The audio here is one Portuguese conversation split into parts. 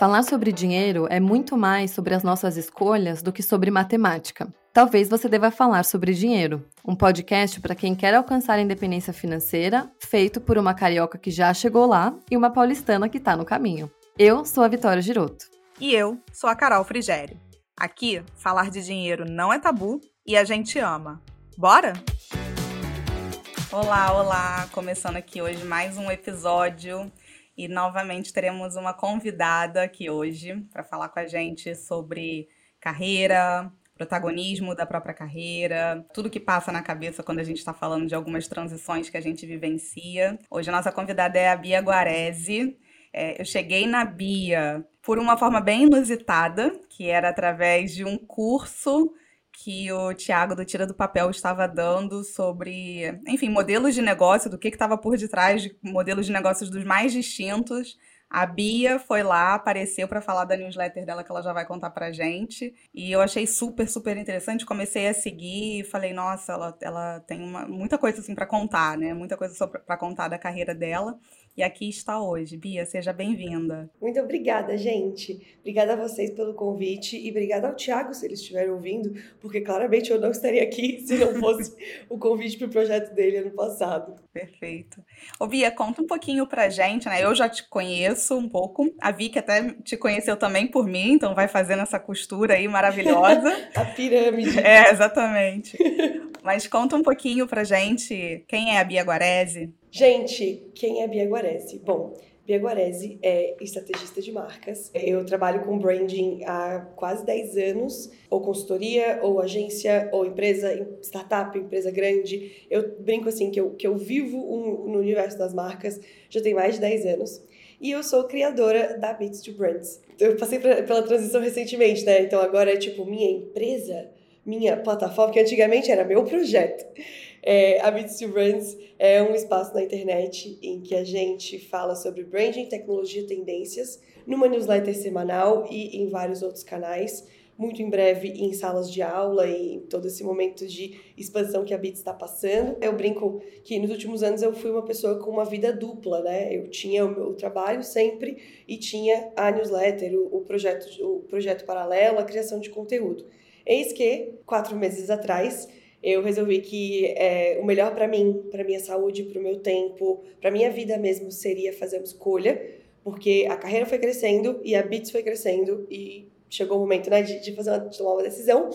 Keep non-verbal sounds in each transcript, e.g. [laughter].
Falar sobre dinheiro é muito mais sobre as nossas escolhas do que sobre matemática. Talvez você deva falar sobre dinheiro, um podcast para quem quer alcançar a independência financeira, feito por uma carioca que já chegou lá e uma paulistana que está no caminho. Eu sou a Vitória Giroto. E eu sou a Carol Frigério. Aqui, falar de dinheiro não é tabu e a gente ama. Bora? Olá, olá! Começando aqui hoje mais um episódio e novamente teremos uma convidada aqui hoje para falar com a gente sobre carreira, protagonismo da própria carreira, tudo que passa na cabeça quando a gente está falando de algumas transições que a gente vivencia. Hoje a nossa convidada é a Bia Guarese. É, eu cheguei na Bia por uma forma bem inusitada, que era através de um curso que o Tiago do Tira do Papel estava dando sobre, enfim, modelos de negócio, do que estava por detrás de modelos de negócios dos mais distintos. A Bia foi lá, apareceu para falar da newsletter dela que ela já vai contar pra gente. E eu achei super, super interessante. Comecei a seguir e falei, nossa, ela, ela tem uma, muita coisa assim para contar, né? Muita coisa para contar da carreira dela e aqui está hoje. Bia, seja bem-vinda. Muito obrigada, gente. Obrigada a vocês pelo convite e obrigada ao Thiago se eles estiverem ouvindo, porque claramente eu não estaria aqui [laughs] se não fosse o convite para o projeto dele ano passado. Perfeito. Ô Bia, conta um pouquinho pra gente, né? Eu já te conheço um pouco, a Vicky até te conheceu também por mim, então vai fazendo essa costura aí maravilhosa. [laughs] a pirâmide. É, exatamente. Mas conta um pouquinho pra gente quem é a Bia Guarese. Gente, quem é Bia Guarese? Bom, Bia Guarese é estrategista de marcas. Eu trabalho com branding há quase 10 anos, ou consultoria, ou agência, ou empresa, startup, empresa grande. Eu brinco assim que eu, que eu vivo um, no universo das marcas já tem mais de 10 anos. E eu sou criadora da Beats to Brands. Eu passei pra, pela transição recentemente, né? Então agora é tipo minha empresa, minha plataforma, que antigamente era meu projeto. É, a to Brands é um espaço na internet em que a gente fala sobre branding, tecnologia, tendências, numa newsletter semanal e em vários outros canais. Muito em breve em salas de aula e em todo esse momento de expansão que a Bits está passando. Eu brinco que nos últimos anos eu fui uma pessoa com uma vida dupla, né? Eu tinha o meu trabalho sempre e tinha a newsletter, o projeto, o projeto paralelo, a criação de conteúdo. Eis que, quatro meses atrás, eu resolvi que é, o melhor para mim, para minha saúde, para o meu tempo, para minha vida mesmo, seria fazer uma escolha, porque a carreira foi crescendo e a Bits foi crescendo e chegou o momento né, de, de fazer uma, de tomar uma decisão.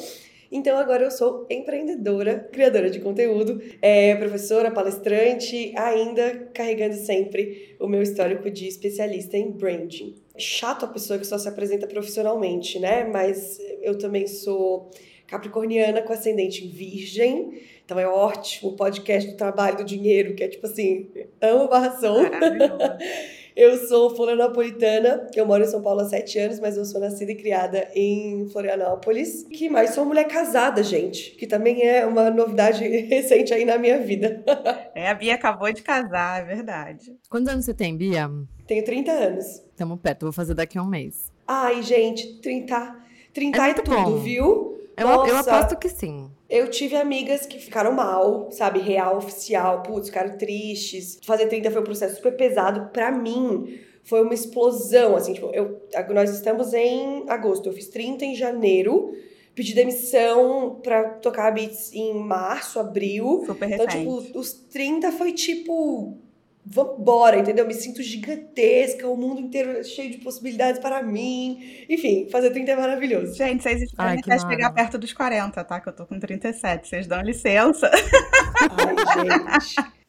Então agora eu sou empreendedora, criadora de conteúdo, é, professora, palestrante, ainda carregando sempre o meu histórico de especialista em branding. Chato a pessoa que só se apresenta profissionalmente, né? Mas eu também sou capricorniana com ascendente em virgem. Então é ótimo o podcast do trabalho do dinheiro, que é tipo assim, amo barração. [laughs] eu sou florianopolitana, eu moro em São Paulo há sete anos, mas eu sou nascida e criada em Florianópolis. Que mais? Sou mulher casada, gente, que também é uma novidade [laughs] recente aí na minha vida. [laughs] é, a Bia acabou de casar, é verdade. Quantos anos você tem, Bia? Tenho 30 anos. Estamos perto, vou fazer daqui a um mês. Ai, gente, 30, 30 é, é tudo, bom. viu? Eu, Nossa, eu aposto que sim. Eu tive amigas que ficaram mal, sabe? Real, oficial, putz, ficaram tristes. Fazer 30 foi um processo super pesado. Pra mim, foi uma explosão, assim, tipo, eu, nós estamos em agosto, eu fiz 30 em janeiro, pedi demissão pra tocar beats em março, abril. Super então, tipo, os 30 foi tipo vambora, entendeu? Me sinto gigantesca, o mundo inteiro é cheio de possibilidades para mim. Enfim, fazer 30 é maravilhoso. Gente, vocês esperem até chegar perto dos 40, tá? Que eu tô com 37. Vocês dão licença. Ai, gente. [laughs]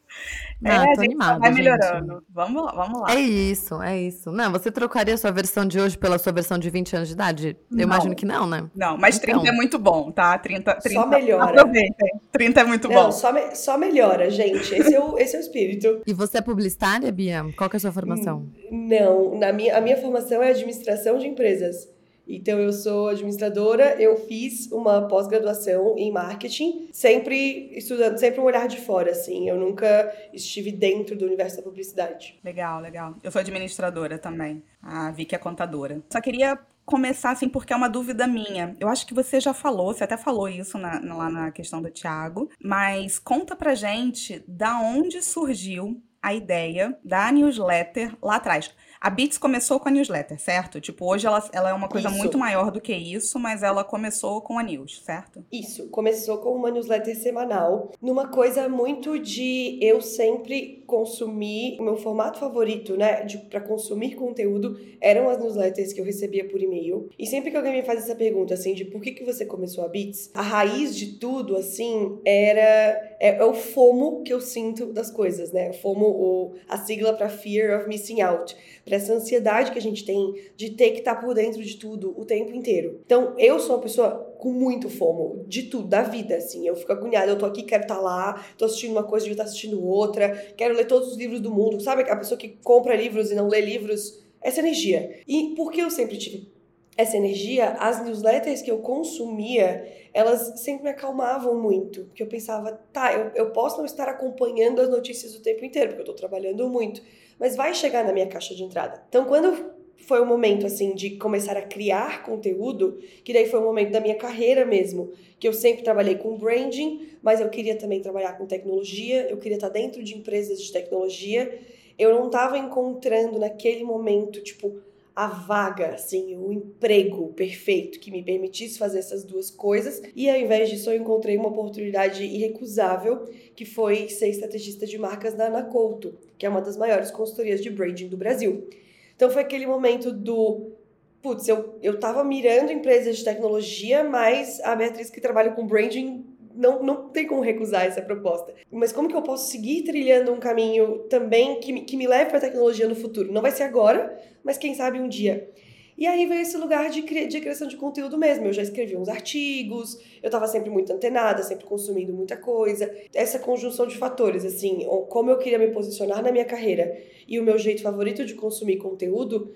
É, ah, tô animada, vai melhorando. Gente. Vamos lá, vamos lá. É isso, é isso. Não, você trocaria a sua versão de hoje pela sua versão de 20 anos de idade? Eu imagino que não, né? Não, mas então. 30 é muito bom, tá? 30, 30 só melhora. Aproveitem. 30 é muito não, bom. Só, me, só melhora, gente. Esse é, o, esse é o espírito. E você é publicitária, Bia? Qual que é a sua formação? Não, na minha, a minha formação é administração de empresas. Então, eu sou administradora, eu fiz uma pós-graduação em marketing, sempre estudando, sempre um olhar de fora, assim. Eu nunca estive dentro do universo da publicidade. Legal, legal. Eu sou administradora também. A Vicky é contadora. Só queria começar assim, porque é uma dúvida minha. Eu acho que você já falou, você até falou isso na, lá na questão do Thiago, mas conta pra gente da onde surgiu a ideia da newsletter lá atrás? A Bits começou com a newsletter, certo? Tipo, hoje ela, ela é uma coisa isso. muito maior do que isso, mas ela começou com a news, certo? Isso, começou com uma newsletter semanal, numa coisa muito de eu sempre consumir, o meu formato favorito, né, para consumir conteúdo eram as newsletters que eu recebia por e-mail. E sempre que alguém me faz essa pergunta, assim, de por que, que você começou a Bits, a raiz de tudo, assim, era é, é o FOMO que eu sinto das coisas, né? FOMO, o, a sigla para Fear of Missing Out para essa ansiedade que a gente tem de ter que estar tá por dentro de tudo o tempo inteiro. Então, eu sou uma pessoa com muito fomo de tudo, da vida, assim. Eu fico agoniada, eu tô aqui, quero estar tá lá, tô assistindo uma coisa, devia estar tá assistindo outra, quero ler todos os livros do mundo. Sabe a pessoa que compra livros e não lê livros? Essa energia. E porque eu sempre tive essa energia, as newsletters que eu consumia, elas sempre me acalmavam muito. Porque eu pensava, tá, eu, eu posso não estar acompanhando as notícias o tempo inteiro, porque eu tô trabalhando muito mas vai chegar na minha caixa de entrada. Então, quando foi o momento assim de começar a criar conteúdo, que daí foi o momento da minha carreira mesmo, que eu sempre trabalhei com branding, mas eu queria também trabalhar com tecnologia, eu queria estar dentro de empresas de tecnologia. Eu não estava encontrando naquele momento, tipo, a vaga, assim, o emprego perfeito que me permitisse fazer essas duas coisas. E ao invés disso, eu encontrei uma oportunidade irrecusável, que foi ser estrategista de marcas na Ana Couto, que é uma das maiores consultorias de branding do Brasil. Então foi aquele momento do putz, eu, eu tava mirando empresas de tecnologia, mas a Beatriz que trabalha com branding não, não tem como recusar essa proposta. Mas como que eu posso seguir trilhando um caminho também que que me leve para a tecnologia no futuro? Não vai ser agora, mas quem sabe um dia. E aí veio esse lugar de, de criação de conteúdo mesmo. Eu já escrevi uns artigos, eu estava sempre muito antenada, sempre consumindo muita coisa. Essa conjunção de fatores, assim, como eu queria me posicionar na minha carreira e o meu jeito favorito de consumir conteúdo,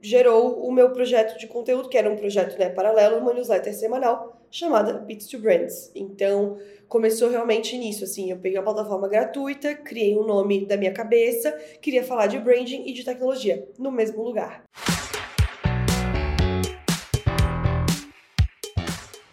gerou o meu projeto de conteúdo, que era um projeto né, paralelo, uma newsletter semanal chamada Beats to Brands. Então, começou realmente nisso, assim, eu peguei a plataforma gratuita, criei um nome da minha cabeça, queria falar de branding e de tecnologia no mesmo lugar.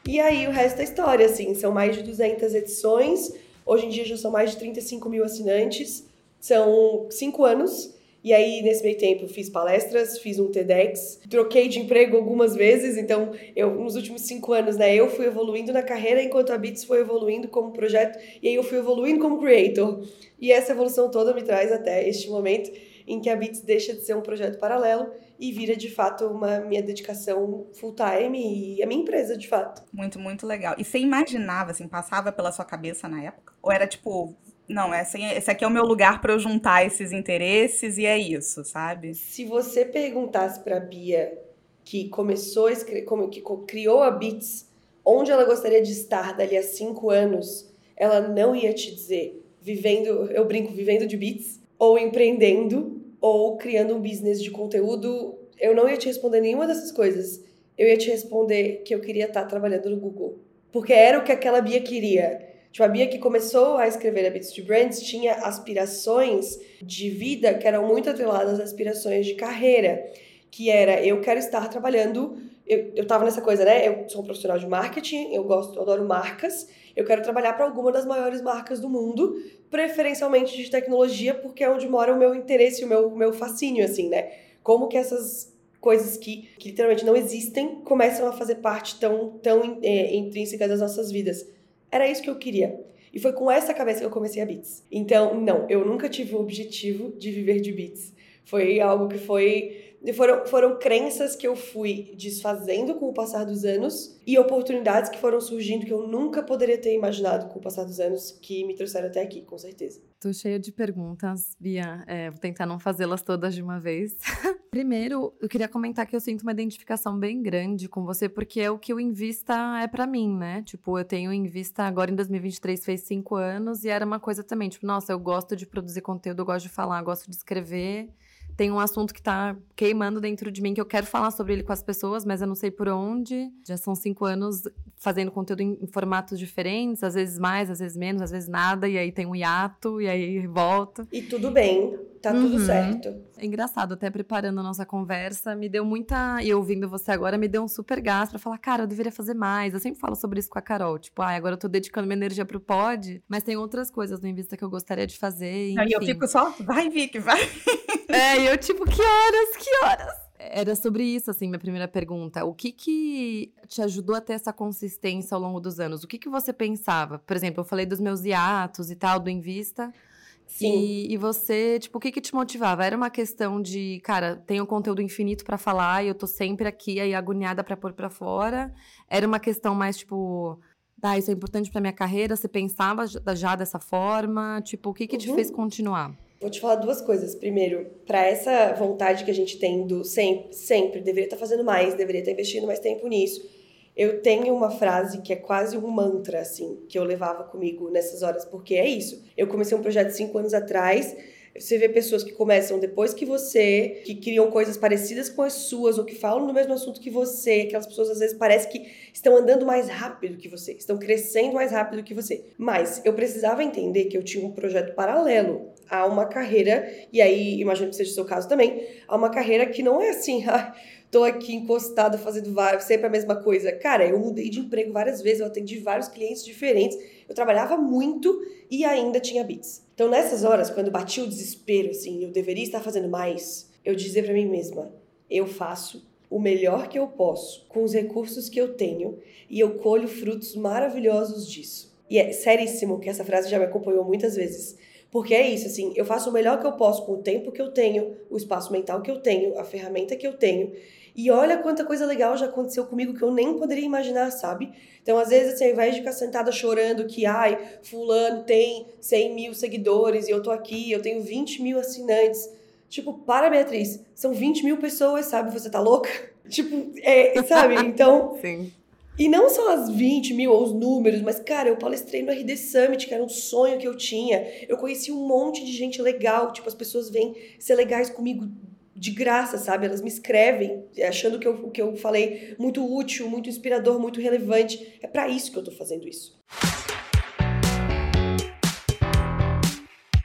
E aí o resto é história, assim, são mais de 200 edições, hoje em dia já são mais de 35 mil assinantes, são cinco anos e aí, nesse meio tempo, fiz palestras, fiz um TEDx, troquei de emprego algumas vezes, então, eu, nos últimos cinco anos, né, eu fui evoluindo na carreira enquanto a Bits foi evoluindo como projeto, e aí eu fui evoluindo como creator. E essa evolução toda me traz até este momento em que a Bits deixa de ser um projeto paralelo e vira de fato uma minha dedicação full time e a minha empresa de fato. Muito, muito legal. E você imaginava, assim, passava pela sua cabeça na época? Ou era tipo, não, esse aqui é o meu lugar para eu juntar esses interesses e é isso, sabe? Se você perguntasse para Bia que começou a escrever, que criou a Beats, onde ela gostaria de estar dali a cinco anos, ela não ia te dizer vivendo, eu brinco, vivendo de Beats, ou empreendendo, ou criando um business de conteúdo. Eu não ia te responder nenhuma dessas coisas. Eu ia te responder que eu queria estar trabalhando no Google. Porque era o que aquela Bia queria Tipo, a Bia que começou a escrever a Bits to Brands tinha aspirações de vida que eram muito atreladas às aspirações de carreira, que era eu quero estar trabalhando, eu, eu tava nessa coisa, né? Eu sou um profissional de marketing, eu gosto, eu adoro marcas, eu quero trabalhar para alguma das maiores marcas do mundo, preferencialmente de tecnologia, porque é onde mora o meu interesse, o meu, meu fascínio, assim, né? Como que essas coisas que, que literalmente não existem começam a fazer parte tão, tão é, intrínseca das nossas vidas. Era isso que eu queria. E foi com essa cabeça que eu comecei a Beats. Então, não, eu nunca tive o objetivo de viver de Beats. Foi algo que foi foram, foram crenças que eu fui desfazendo com o passar dos anos e oportunidades que foram surgindo que eu nunca poderia ter imaginado com o passar dos anos que me trouxeram até aqui, com certeza. Tô cheia de perguntas, Bia. É, vou tentar não fazê-las todas de uma vez. [laughs] Primeiro, eu queria comentar que eu sinto uma identificação bem grande com você, porque é o que o Invista é para mim, né? Tipo, eu tenho Invista agora em 2023, fez cinco anos, e era uma coisa também, tipo, nossa, eu gosto de produzir conteúdo, eu gosto de falar, gosto de escrever tem um assunto que tá queimando dentro de mim, que eu quero falar sobre ele com as pessoas, mas eu não sei por onde. Já são cinco anos fazendo conteúdo em, formatos diferentes, às vezes mais, às vezes menos, às vezes nada, e aí tem um hiato, e aí volta. E tudo bem, tá uhum. tudo certo. É engraçado, até preparando a nossa conversa, me deu muita. E ouvindo você agora, me deu um super gás pra falar, cara, eu deveria fazer mais. Eu sempre falo sobre isso com a Carol. Tipo, ah, agora eu tô dedicando minha energia pro pod, mas tem outras coisas no Invista que eu gostaria de fazer. Enfim. Aí eu fico só, vai, Vic, vai. [laughs] É, e eu, tipo, que horas, que horas? Era sobre isso, assim, minha primeira pergunta. O que que te ajudou a ter essa consistência ao longo dos anos? O que que você pensava? Por exemplo, eu falei dos meus hiatos e tal, do Invista. Sim. E, e você, tipo, o que que te motivava? Era uma questão de, cara, tenho conteúdo infinito para falar e eu tô sempre aqui aí agoniada para pôr para fora? Era uma questão mais, tipo, ah, isso é importante para minha carreira? Você pensava já dessa forma? Tipo, o que que uhum. te fez continuar? Vou te falar duas coisas. Primeiro, para essa vontade que a gente tem do sempre, sempre, deveria estar tá fazendo mais, deveria estar tá investindo mais tempo nisso. Eu tenho uma frase que é quase um mantra, assim, que eu levava comigo nessas horas, porque é isso. Eu comecei um projeto cinco anos atrás. Você vê pessoas que começam depois que você, que criam coisas parecidas com as suas, ou que falam no mesmo assunto que você. Aquelas pessoas às vezes parece que estão andando mais rápido que você, estão crescendo mais rápido que você. Mas eu precisava entender que eu tinha um projeto paralelo a uma carreira, e aí imagino que seja o seu caso também, a uma carreira que não é assim, [laughs] ah, tô aqui encostada fazendo vários, sempre a mesma coisa. Cara, eu mudei de emprego várias vezes, eu atendi vários clientes diferentes, eu trabalhava muito e ainda tinha bits. Então nessas horas, quando bati o desespero, assim, eu deveria estar fazendo mais, eu dizia para mim mesma, eu faço o melhor que eu posso com os recursos que eu tenho e eu colho frutos maravilhosos disso. E é seríssimo que essa frase já me acompanhou muitas vezes. Porque é isso, assim, eu faço o melhor que eu posso com o tempo que eu tenho, o espaço mental que eu tenho, a ferramenta que eu tenho. E olha quanta coisa legal já aconteceu comigo que eu nem poderia imaginar, sabe? Então, às vezes, assim, ao invés de ficar sentada chorando que, ai, fulano tem 100 mil seguidores e eu tô aqui, eu tenho 20 mil assinantes. Tipo, para, Beatriz, são 20 mil pessoas, sabe? Você tá louca? [laughs] Tipo, é, sabe? Então, [laughs] Sim. E não só as 20 mil ou os números, mas, cara, eu palestrei no RD Summit, que era um sonho que eu tinha. Eu conheci um monte de gente legal, tipo, as pessoas vêm ser legais comigo de graça, sabe? Elas me escrevem achando que o que eu falei muito útil, muito inspirador, muito relevante. É para isso que eu tô fazendo isso.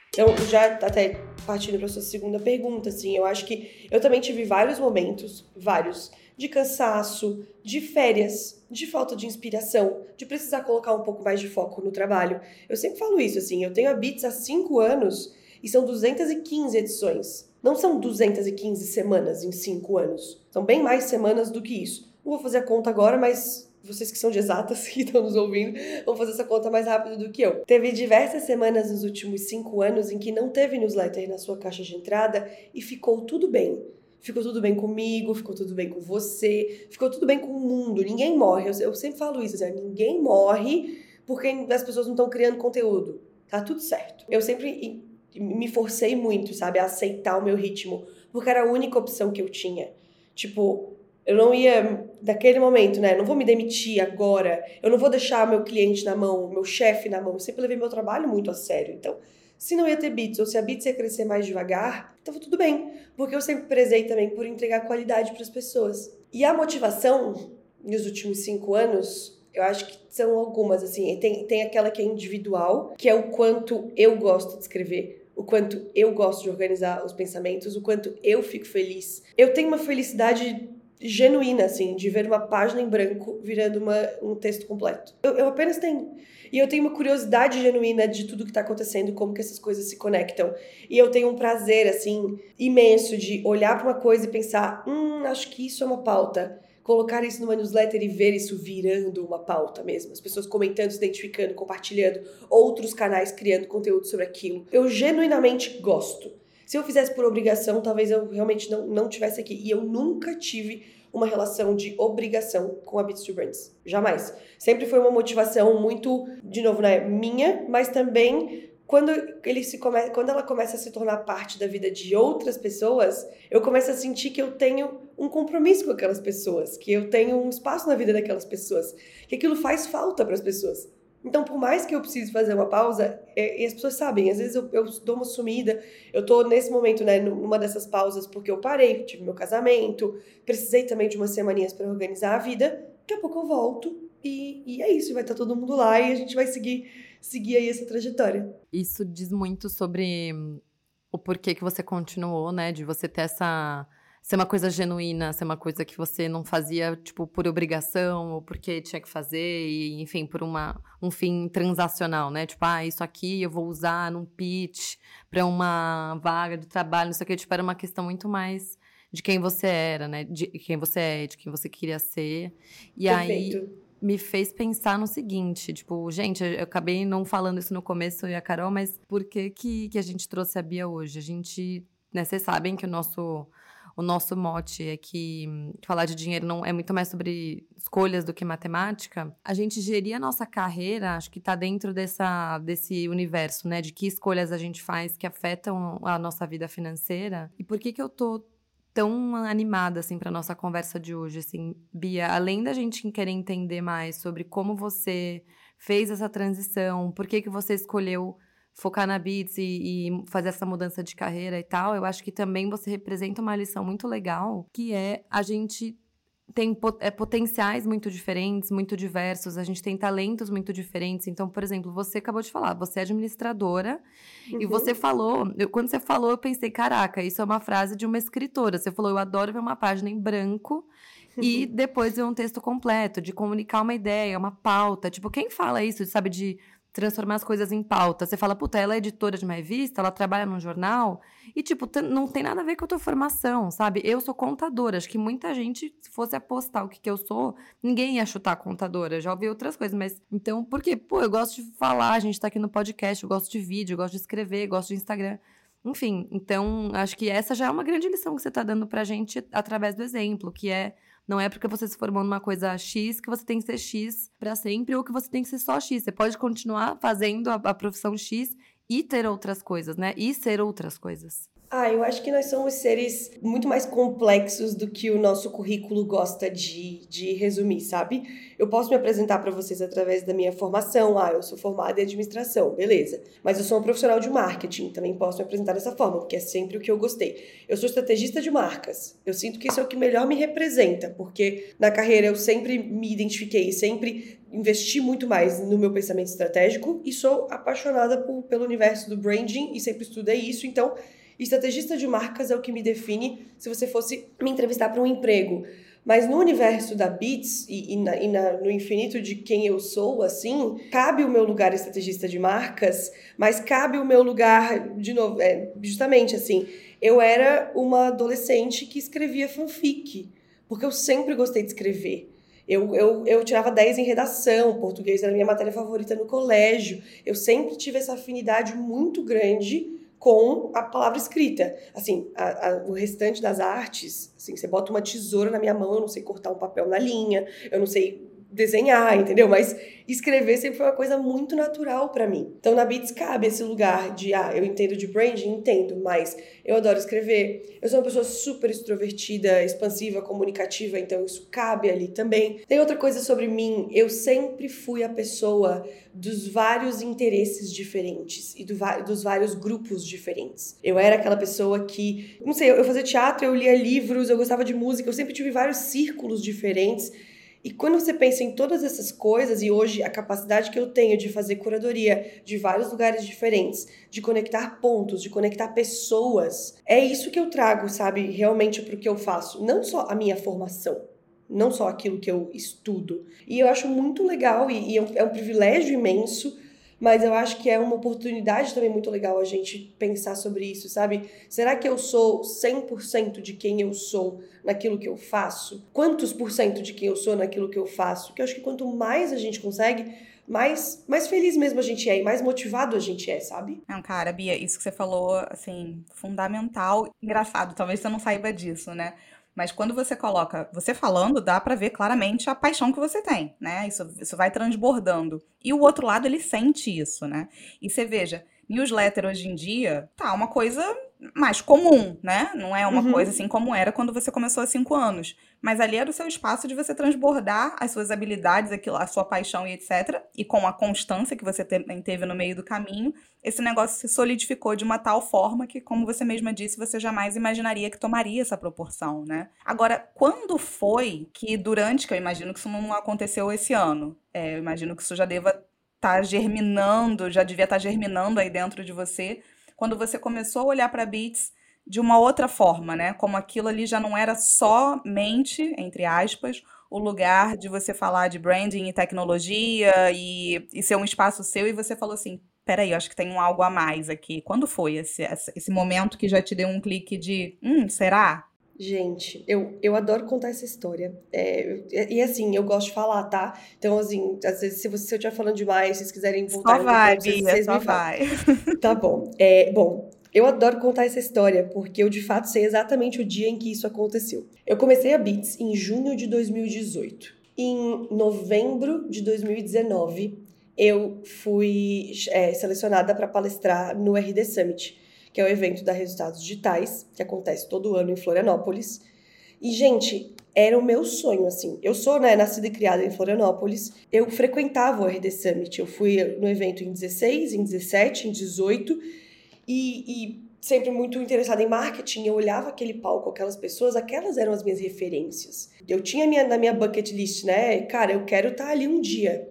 Então, já até partindo para sua segunda pergunta, assim, eu acho que eu também tive vários momentos, vários de cansaço, de férias, de falta de inspiração, de precisar colocar um pouco mais de foco no trabalho. Eu sempre falo isso, assim, eu tenho a Beats há cinco anos e são 215 edições. Não são 215 semanas em cinco anos. São bem mais semanas do que isso. Não vou fazer a conta agora, mas vocês que são de exatas [laughs] que estão nos ouvindo vão fazer essa conta mais rápido do que eu. Teve diversas semanas nos últimos cinco anos em que não teve newsletter na sua caixa de entrada e ficou tudo bem ficou tudo bem comigo, ficou tudo bem com você, ficou tudo bem com o mundo. Ninguém morre. Eu, eu sempre falo isso, assim, ninguém morre porque as pessoas não estão criando conteúdo. Tá tudo certo. Eu sempre me forcei muito, sabe, a aceitar o meu ritmo, porque era a única opção que eu tinha. Tipo, eu não ia, naquele momento, né? Não vou me demitir agora. Eu não vou deixar meu cliente na mão, meu chefe na mão. Eu sempre levei meu trabalho muito a sério. Então, se não ia ter bits ou se a bits ia crescer mais devagar, estava tudo bem, porque eu sempre prezei também por entregar qualidade para as pessoas. E a motivação nos últimos cinco anos, eu acho que são algumas, assim, tem, tem aquela que é individual, que é o quanto eu gosto de escrever, o quanto eu gosto de organizar os pensamentos, o quanto eu fico feliz. Eu tenho uma felicidade genuína, assim, de ver uma página em branco virando uma, um texto completo. Eu, eu apenas tenho. E eu tenho uma curiosidade genuína de tudo que está acontecendo, como que essas coisas se conectam. E eu tenho um prazer, assim, imenso de olhar para uma coisa e pensar, hum, acho que isso é uma pauta. Colocar isso numa newsletter e ver isso virando uma pauta mesmo. As pessoas comentando, se identificando, compartilhando, outros canais criando conteúdo sobre aquilo. Eu genuinamente gosto. Se eu fizesse por obrigação, talvez eu realmente não, não tivesse aqui. E eu nunca tive uma relação de obrigação com a Beats Brands. Jamais. Sempre foi uma motivação muito, de novo, né, minha, mas também quando, ele se come... quando ela começa a se tornar parte da vida de outras pessoas, eu começo a sentir que eu tenho um compromisso com aquelas pessoas, que eu tenho um espaço na vida daquelas pessoas, que aquilo faz falta para as pessoas. Então, por mais que eu precise fazer uma pausa, é, e as pessoas sabem, às vezes eu, eu, dou uma sumida, eu tô nesse momento, né, numa dessas pausas, porque eu parei, tive meu casamento, precisei também de umas semaninhas para organizar a vida, daqui a pouco eu volto e, e é isso, vai estar tá todo mundo lá e a gente vai seguir, seguir aí essa trajetória. Isso diz muito sobre o porquê que você continuou, né? De você ter essa ser uma coisa genuína, ser uma coisa que você não fazia, tipo, por obrigação ou porque tinha que fazer, e, enfim, por uma, um fim transacional, né? Tipo, ah, isso aqui eu vou usar num pitch para uma vaga de trabalho, não sei o que. Tipo, era uma questão muito mais de quem você era, né? De quem você é, de quem você queria ser. E Perfeito. aí me fez pensar no seguinte, tipo, gente, eu acabei não falando isso no começo e a Carol, mas por que que, que a gente trouxe a Bia hoje? A gente, né, vocês sabem que o nosso o nosso mote é que falar de dinheiro não é muito mais sobre escolhas do que matemática, a gente gerir a nossa carreira, acho que está dentro dessa, desse universo, né? De que escolhas a gente faz que afetam a nossa vida financeira. E por que que eu tô tão animada assim para nossa conversa de hoje, assim, Bia, além da gente querer entender mais sobre como você fez essa transição, por que que você escolheu focar na Beats e, e, fazer essa mudança de carreira e tal, eu acho que também você representa uma lição muito legal, que é a gente tem é, potenciais muito diferentes, muito diversos, a gente tem talentos muito diferentes. Então, por exemplo, você acabou de falar, você é administradora uhum. e você falou, eu, quando você falou, eu pensei, caraca, isso é uma frase de uma escritora. Você falou, eu adoro ver uma página em branco e depois ver um texto completo, de comunicar uma ideia, uma pauta. Tipo, quem fala isso, sabe, de transformar as coisas em pauta. Você fala, puta, ela é editora de uma revista, ela trabalha num jornal, e, tipo, não tem nada a ver com a tua formação, sabe? Eu sou contadora. Acho que muita gente, se fosse apostar o que, que eu sou, ninguém ia chutar contadora. Já ouvi outras coisas, mas. Então, porque, pô, eu gosto de falar, a gente tá aqui no podcast, eu gosto de vídeo, eu gosto de escrever, eu gosto de Instagram. Enfim, então, acho que essa já é uma grande lição que você tá dando pra gente através do exemplo, que é não é porque você se formou numa coisa X que você tem que ser X para sempre ou que você tem que ser só X. Você pode continuar fazendo a, a profissão X e ter outras coisas, né? E ser outras coisas. Ah, eu acho que nós somos seres muito mais complexos do que o nosso currículo gosta de, de resumir, sabe? Eu posso me apresentar para vocês através da minha formação. Ah, eu sou formada em administração, beleza. Mas eu sou um profissional de marketing, também posso me apresentar dessa forma, porque é sempre o que eu gostei. Eu sou estrategista de marcas. Eu sinto que isso é o que melhor me representa, porque na carreira eu sempre me identifiquei, sempre investi muito mais no meu pensamento estratégico e sou apaixonada por, pelo universo do branding e sempre estudei isso, então Estrategista de marcas é o que me define se você fosse me entrevistar para um emprego. Mas no universo da Beats e, e, na, e na, no infinito de quem eu sou, assim, cabe o meu lugar estrategista de marcas, mas cabe o meu lugar, de novo, é, justamente assim, eu era uma adolescente que escrevia fanfic, porque eu sempre gostei de escrever. Eu, eu, eu tirava 10 em redação, português era minha matéria favorita no colégio. Eu sempre tive essa afinidade muito grande com a palavra escrita. Assim, a, a, o restante das artes, assim, você bota uma tesoura na minha mão, eu não sei cortar um papel na linha, eu não sei desenhar, entendeu? Mas escrever sempre foi uma coisa muito natural para mim. Então na Beats cabe esse lugar de, ah, eu entendo de branding, entendo, mas eu adoro escrever. Eu sou uma pessoa super extrovertida, expansiva, comunicativa, então isso cabe ali também. Tem outra coisa sobre mim, eu sempre fui a pessoa dos vários interesses diferentes e do, dos vários grupos diferentes. Eu era aquela pessoa que, não sei, eu fazia teatro, eu lia livros, eu gostava de música, eu sempre tive vários círculos diferentes e quando você pensa em todas essas coisas, e hoje a capacidade que eu tenho de fazer curadoria de vários lugares diferentes, de conectar pontos, de conectar pessoas, é isso que eu trago, sabe, realmente para o que eu faço. Não só a minha formação, não só aquilo que eu estudo. E eu acho muito legal e, e é um privilégio imenso mas eu acho que é uma oportunidade também muito legal a gente pensar sobre isso, sabe? Será que eu sou 100% de quem eu sou naquilo que eu faço? Quantos por cento de quem eu sou naquilo que eu faço? Que eu acho que quanto mais a gente consegue, mais, mais feliz mesmo a gente é e mais motivado a gente é, sabe? Não, cara, Bia, isso que você falou, assim, fundamental. Engraçado, talvez você não saiba disso, né? Mas quando você coloca, você falando, dá para ver claramente a paixão que você tem, né? Isso, isso vai transbordando. E o outro lado, ele sente isso, né? E você veja, newsletter hoje em dia tá uma coisa mais comum, né? Não é uma uhum. coisa assim como era quando você começou há cinco anos. Mas ali era o seu espaço de você transbordar as suas habilidades, aquilo, a sua paixão e etc. E com a constância que você teve no meio do caminho, esse negócio se solidificou de uma tal forma que, como você mesma disse, você jamais imaginaria que tomaria essa proporção, né? Agora, quando foi que durante, que eu imagino que isso não aconteceu esse ano, é, eu imagino que isso já deva estar tá germinando, já devia estar tá germinando aí dentro de você, quando você começou a olhar para Beats de uma outra forma, né? Como aquilo ali já não era somente, entre aspas, o lugar de você falar de branding e tecnologia e, e ser um espaço seu, e você falou assim: peraí, eu acho que tem um algo a mais aqui. Quando foi esse, esse momento que já te deu um clique de, hum, será? Gente, eu, eu adoro contar essa história. É, e assim, eu gosto de falar, tá? Então, assim, às vezes, se, você, se eu estiver falando demais, vocês quiserem voltar... Só vai, Bia, vocês só vai. [laughs] Tá bom. É, bom, eu adoro contar essa história, porque eu de fato sei exatamente o dia em que isso aconteceu. Eu comecei a Beats em junho de 2018. Em novembro de 2019, eu fui é, selecionada para palestrar no RD Summit, que é o evento da Resultados Digitais, que acontece todo ano em Florianópolis. E, gente, era o meu sonho, assim. Eu sou, né, nascida e criada em Florianópolis. Eu frequentava o RD Summit. Eu fui no evento em 16, em 17, em 18 e, e sempre muito interessada em marketing, eu olhava aquele palco, aquelas pessoas, aquelas eram as minhas referências. Eu tinha minha, na minha bucket list, né? Cara, eu quero estar tá ali um dia.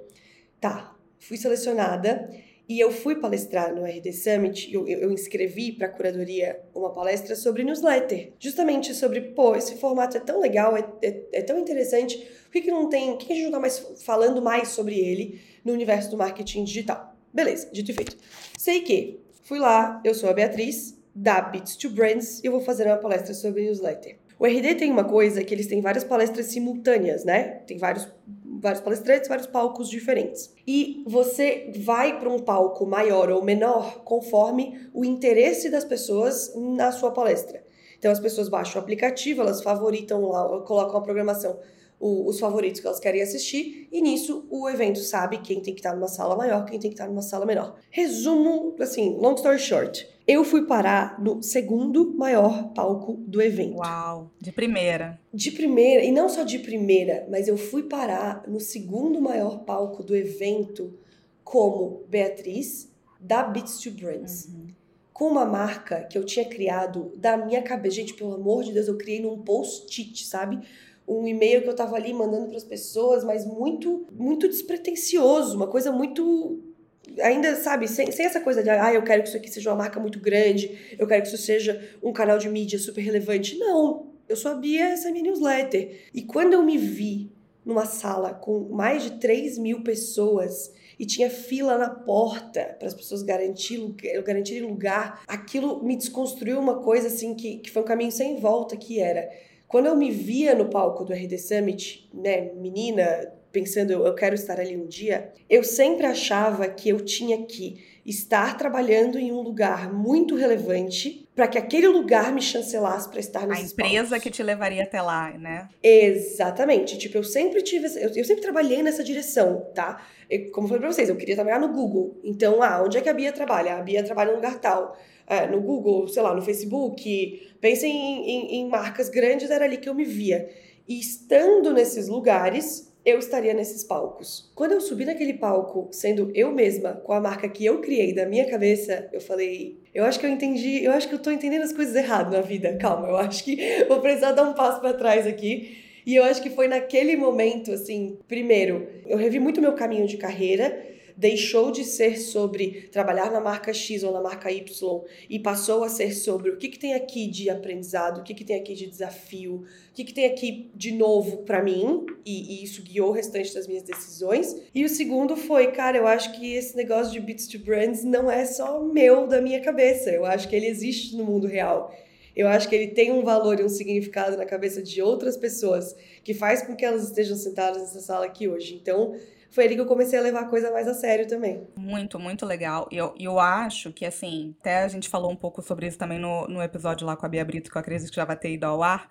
Tá, fui selecionada e eu fui palestrar no RD Summit. Eu, eu, inscrevi para a curadoria uma palestra sobre newsletter, justamente sobre, pô, esse formato é tão legal, é, é, é tão interessante, por que, que não tem, por que, que a gente não está mais falando mais sobre ele no universo do marketing digital? Beleza, dito e feito. Sei que Fui lá, eu sou a Beatriz, da Bits to Brands, e eu vou fazer uma palestra sobre newsletter. O RD tem uma coisa que eles têm várias palestras simultâneas, né? Tem vários, vários palestrantes, vários palcos diferentes. E você vai para um palco maior ou menor conforme o interesse das pessoas na sua palestra. Então as pessoas baixam o aplicativo, elas favoritam lá, colocam a programação o, os favoritos que elas querem assistir, e nisso o evento sabe quem tem que estar numa sala maior, quem tem que estar numa sala menor. Resumo, assim, long story short. Eu fui parar no segundo maior palco do evento. Uau, de primeira. De primeira, e não só de primeira, mas eu fui parar no segundo maior palco do evento como Beatriz da Beats to Brands. Uhum com uma marca que eu tinha criado da minha cabeça. Gente, pelo amor de Deus, eu criei num post-it, sabe? Um e-mail que eu tava ali mandando para as pessoas, mas muito, muito despretensioso, uma coisa muito ainda, sabe, sem, sem essa coisa de, ah, eu quero que isso aqui seja uma marca muito grande, eu quero que isso seja um canal de mídia super relevante. Não, eu só essa minha newsletter. E quando eu me vi numa sala com mais de 3 mil pessoas e tinha fila na porta para as pessoas garantir, garantirem lugar, aquilo me desconstruiu uma coisa assim que, que foi um caminho sem volta, que era quando eu me via no palco do RD Summit, né, menina, pensando eu quero estar ali um dia, eu sempre achava que eu tinha que estar trabalhando em um lugar muito relevante para que aquele lugar me chancelasse para estar nesse A empresa palcos. que te levaria até lá, né? Exatamente. Tipo, eu sempre tive, eu, eu sempre trabalhei nessa direção, tá? Eu, como eu falei para vocês, eu queria trabalhar no Google. Então, ah, onde é que a Bia trabalha? A Bia trabalha num lugar tal é, no Google, sei lá, no Facebook, pensem em, em, em marcas grandes, era ali que eu me via. E estando nesses lugares, eu estaria nesses palcos. Quando eu subi naquele palco, sendo eu mesma, com a marca que eu criei da minha cabeça, eu falei, eu acho que eu entendi, eu acho que eu tô entendendo as coisas errado na vida. Calma, eu acho que [laughs] vou precisar dar um passo para trás aqui. E eu acho que foi naquele momento, assim, primeiro, eu revi muito meu caminho de carreira, deixou de ser sobre trabalhar na marca X ou na marca Y e passou a ser sobre o que, que tem aqui de aprendizado, o que, que tem aqui de desafio, o que, que tem aqui de novo para mim, e, e, isso guiou o restante das minhas decisões. E o segundo foi, cara, eu acho que esse negócio de Beats to Brands não é só meu da minha cabeça, eu acho que ele existe no mundo real. Eu acho que ele tem um valor e um significado na cabeça de outras pessoas que faz com que elas estejam sentadas nessa sala aqui hoje. Então, foi ali que eu comecei a levar a coisa mais a sério também. Muito, muito legal. E eu, eu acho que, assim, até a gente falou um pouco sobre isso também no, no episódio lá com a Bia Brito, que eu acredito que já vai ter ido ao ar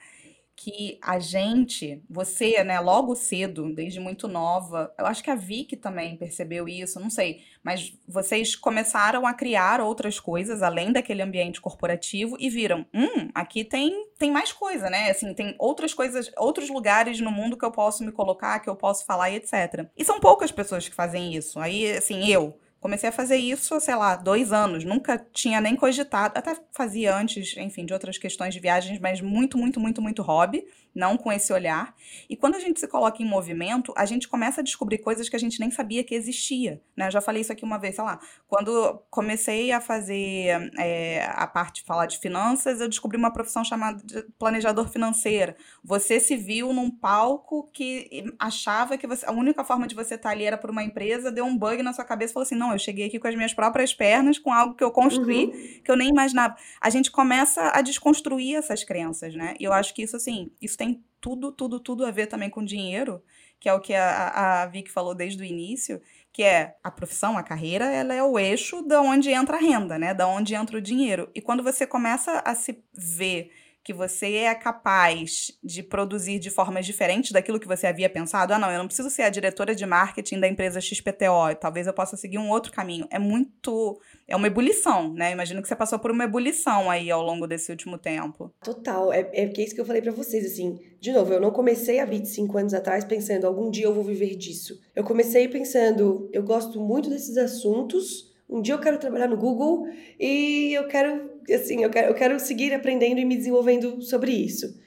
que a gente, você, né, logo cedo, desde muito nova, eu acho que a Vicky também percebeu isso, não sei, mas vocês começaram a criar outras coisas além daquele ambiente corporativo e viram, hum, aqui tem tem mais coisa, né? Assim, tem outras coisas, outros lugares no mundo que eu posso me colocar, que eu posso falar e etc. E são poucas pessoas que fazem isso. Aí, assim, eu Comecei a fazer isso, sei lá, dois anos. Nunca tinha nem cogitado. Até fazia antes, enfim, de outras questões de viagens, mas muito, muito, muito, muito hobby, não com esse olhar. E quando a gente se coloca em movimento, a gente começa a descobrir coisas que a gente nem sabia que existia. Né? Eu já falei isso aqui uma vez, sei lá. Quando comecei a fazer é, a parte de falar de finanças, eu descobri uma profissão chamada de planejador financeiro. Você se viu num palco que achava que você, a única forma de você estar ali era por uma empresa, deu um bug na sua cabeça e falou assim: não, eu cheguei aqui com as minhas próprias pernas, com algo que eu construí, uhum. que eu nem imaginava. A gente começa a desconstruir essas crenças, né? E eu acho que isso, assim, isso tem tudo, tudo, tudo a ver também com dinheiro, que é o que a, a Vicky falou desde o início, que é a profissão, a carreira, ela é o eixo da onde entra a renda, né? Da onde entra o dinheiro. E quando você começa a se ver que você é capaz de produzir de formas diferentes daquilo que você havia pensado, ah, não, eu não preciso ser a diretora de marketing da empresa XPTO, talvez eu possa seguir um outro caminho. É muito. É uma ebulição, né? Imagino que você passou por uma ebulição aí ao longo desse último tempo. Total. É, é é isso que eu falei para vocês, assim. De novo, eu não comecei a Bit cinco anos atrás pensando, algum dia eu vou viver disso. Eu comecei pensando, eu gosto muito desses assuntos um dia eu quero trabalhar no Google e eu quero, assim, eu quero, eu quero seguir aprendendo e me desenvolvendo sobre isso.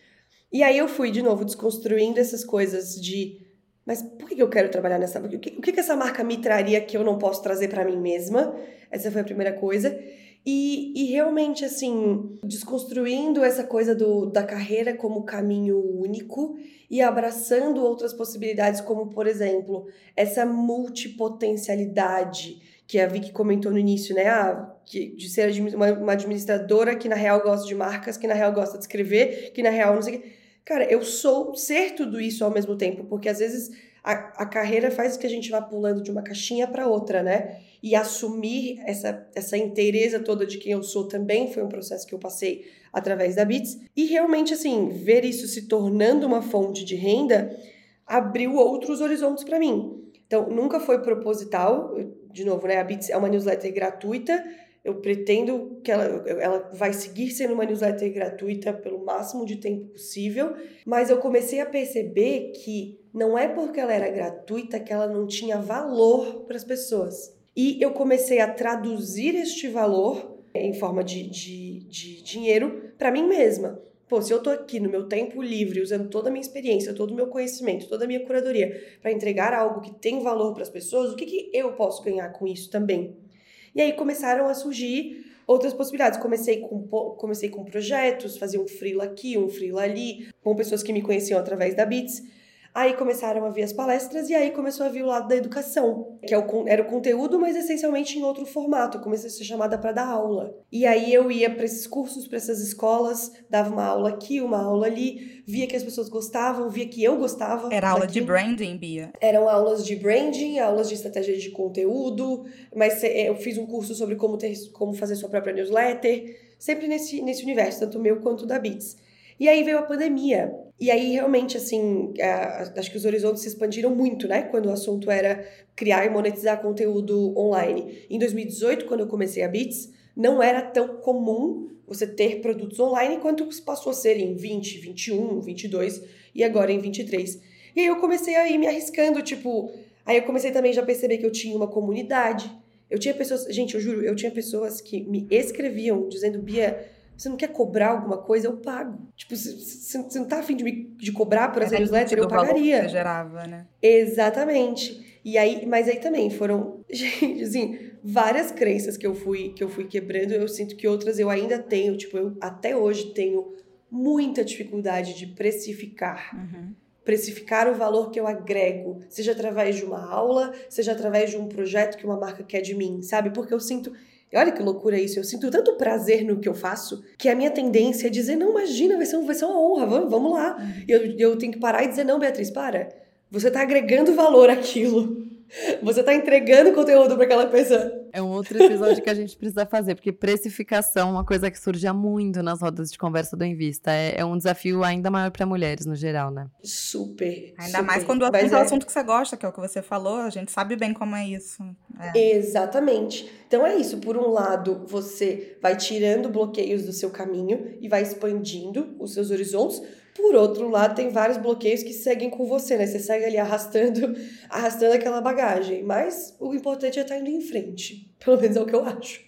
E aí eu fui, de novo, desconstruindo essas coisas de mas por que eu quero trabalhar nessa? O que, o que essa marca me traria que eu não posso trazer para mim mesma? Essa foi a primeira coisa. E, e realmente, assim, desconstruindo essa coisa do, da carreira como caminho único e abraçando outras possibilidades, como, por exemplo, essa multipotencialidade que a Vicky comentou no início, né? Ah, de ser uma, administradora que na real gosta de marcas, que na real gosta de escrever, que na real não sei o quê. Cara, eu sou ser tudo isso ao mesmo tempo, porque às vezes a, a carreira faz que a gente vá pulando de uma caixinha para outra, né? E assumir essa, essa inteireza toda de quem eu sou também foi um processo que eu passei através da Bits. E realmente, assim, ver isso se tornando uma fonte de renda abriu outros horizontes para mim. Então, nunca foi proposital. De novo, né? A Bits é uma newsletter gratuita. Eu pretendo que ela, ela vai seguir sendo uma newsletter gratuita pelo máximo de tempo possível. Mas eu comecei a perceber que não é porque ela era gratuita que ela não tinha valor para as pessoas. E eu comecei a traduzir este valor em forma de, de, de dinheiro para mim mesma. Pô, se eu tô aqui no meu tempo livre, usando toda a minha experiência, todo o meu conhecimento, toda a minha curadoria para entregar algo que tem valor para as pessoas, o que, que eu posso ganhar com isso também? E aí começaram a surgir outras possibilidades. Comecei com, comecei com projetos, fazia um freela aqui, um freela ali, com pessoas que me conheciam através da Bits. Aí começaram a vir as palestras e aí começou a vir o lado da educação, que é era o conteúdo, mas essencialmente em outro formato. Eu comecei a ser chamada para dar aula. E aí eu ia para esses cursos, para essas escolas, dava uma aula aqui, uma aula ali, via que as pessoas gostavam, via que eu gostava. Era aula de branding, Bia? Eram aulas de branding, aulas de estratégia de conteúdo, mas eu fiz um curso sobre como, ter, como fazer sua própria newsletter, sempre nesse, nesse universo, tanto meu quanto da Beats. E aí veio a pandemia. E aí, realmente, assim, acho que os horizontes se expandiram muito, né? Quando o assunto era criar e monetizar conteúdo online. Em 2018, quando eu comecei a Bits, não era tão comum você ter produtos online quanto passou a ser em 20, 21, 22 e agora em 23. E aí eu comecei a ir me arriscando, tipo... Aí eu comecei também já a perceber que eu tinha uma comunidade. Eu tinha pessoas... Gente, eu juro, eu tinha pessoas que me escreviam dizendo, Bia você não quer cobrar alguma coisa, eu pago. Tipo, você não tá afim de, me, de cobrar por essa newsletter, eu pagaria. Que gerava, né? Exatamente. E aí, mas aí também foram, [laughs] gente, assim, várias crenças que eu fui que eu fui quebrando, eu sinto que outras eu ainda tenho, tipo, eu até hoje tenho muita dificuldade de precificar. Uhum. Precificar o valor que eu agrego, seja através de uma aula, seja através de um projeto que uma marca quer de mim, sabe? Porque eu sinto e olha que loucura isso. Eu sinto tanto prazer no que eu faço que a minha tendência é dizer: não, imagina, vai ser, um, vai ser uma honra, vamos, vamos lá. E eu, eu tenho que parar e dizer: não, Beatriz, para. Você está agregando valor àquilo. Você está entregando conteúdo para aquela pessoa. É um outro episódio que a gente precisa fazer, porque precificação é uma coisa que surge muito nas rodas de conversa do Invista. É, é um desafio ainda maior para mulheres no geral, né? Super. Ainda super. mais quando o assunto é o assunto que você gosta, que é o que você falou, a gente sabe bem como é isso. É. Exatamente. Então é isso. Por um lado, você vai tirando bloqueios do seu caminho e vai expandindo os seus horizontes. Por outro lado, tem vários bloqueios que seguem com você, né? Você segue ali arrastando, [laughs] arrastando aquela bagagem. Mas o importante é estar indo em frente. [laughs] Pelo menos é o que eu acho.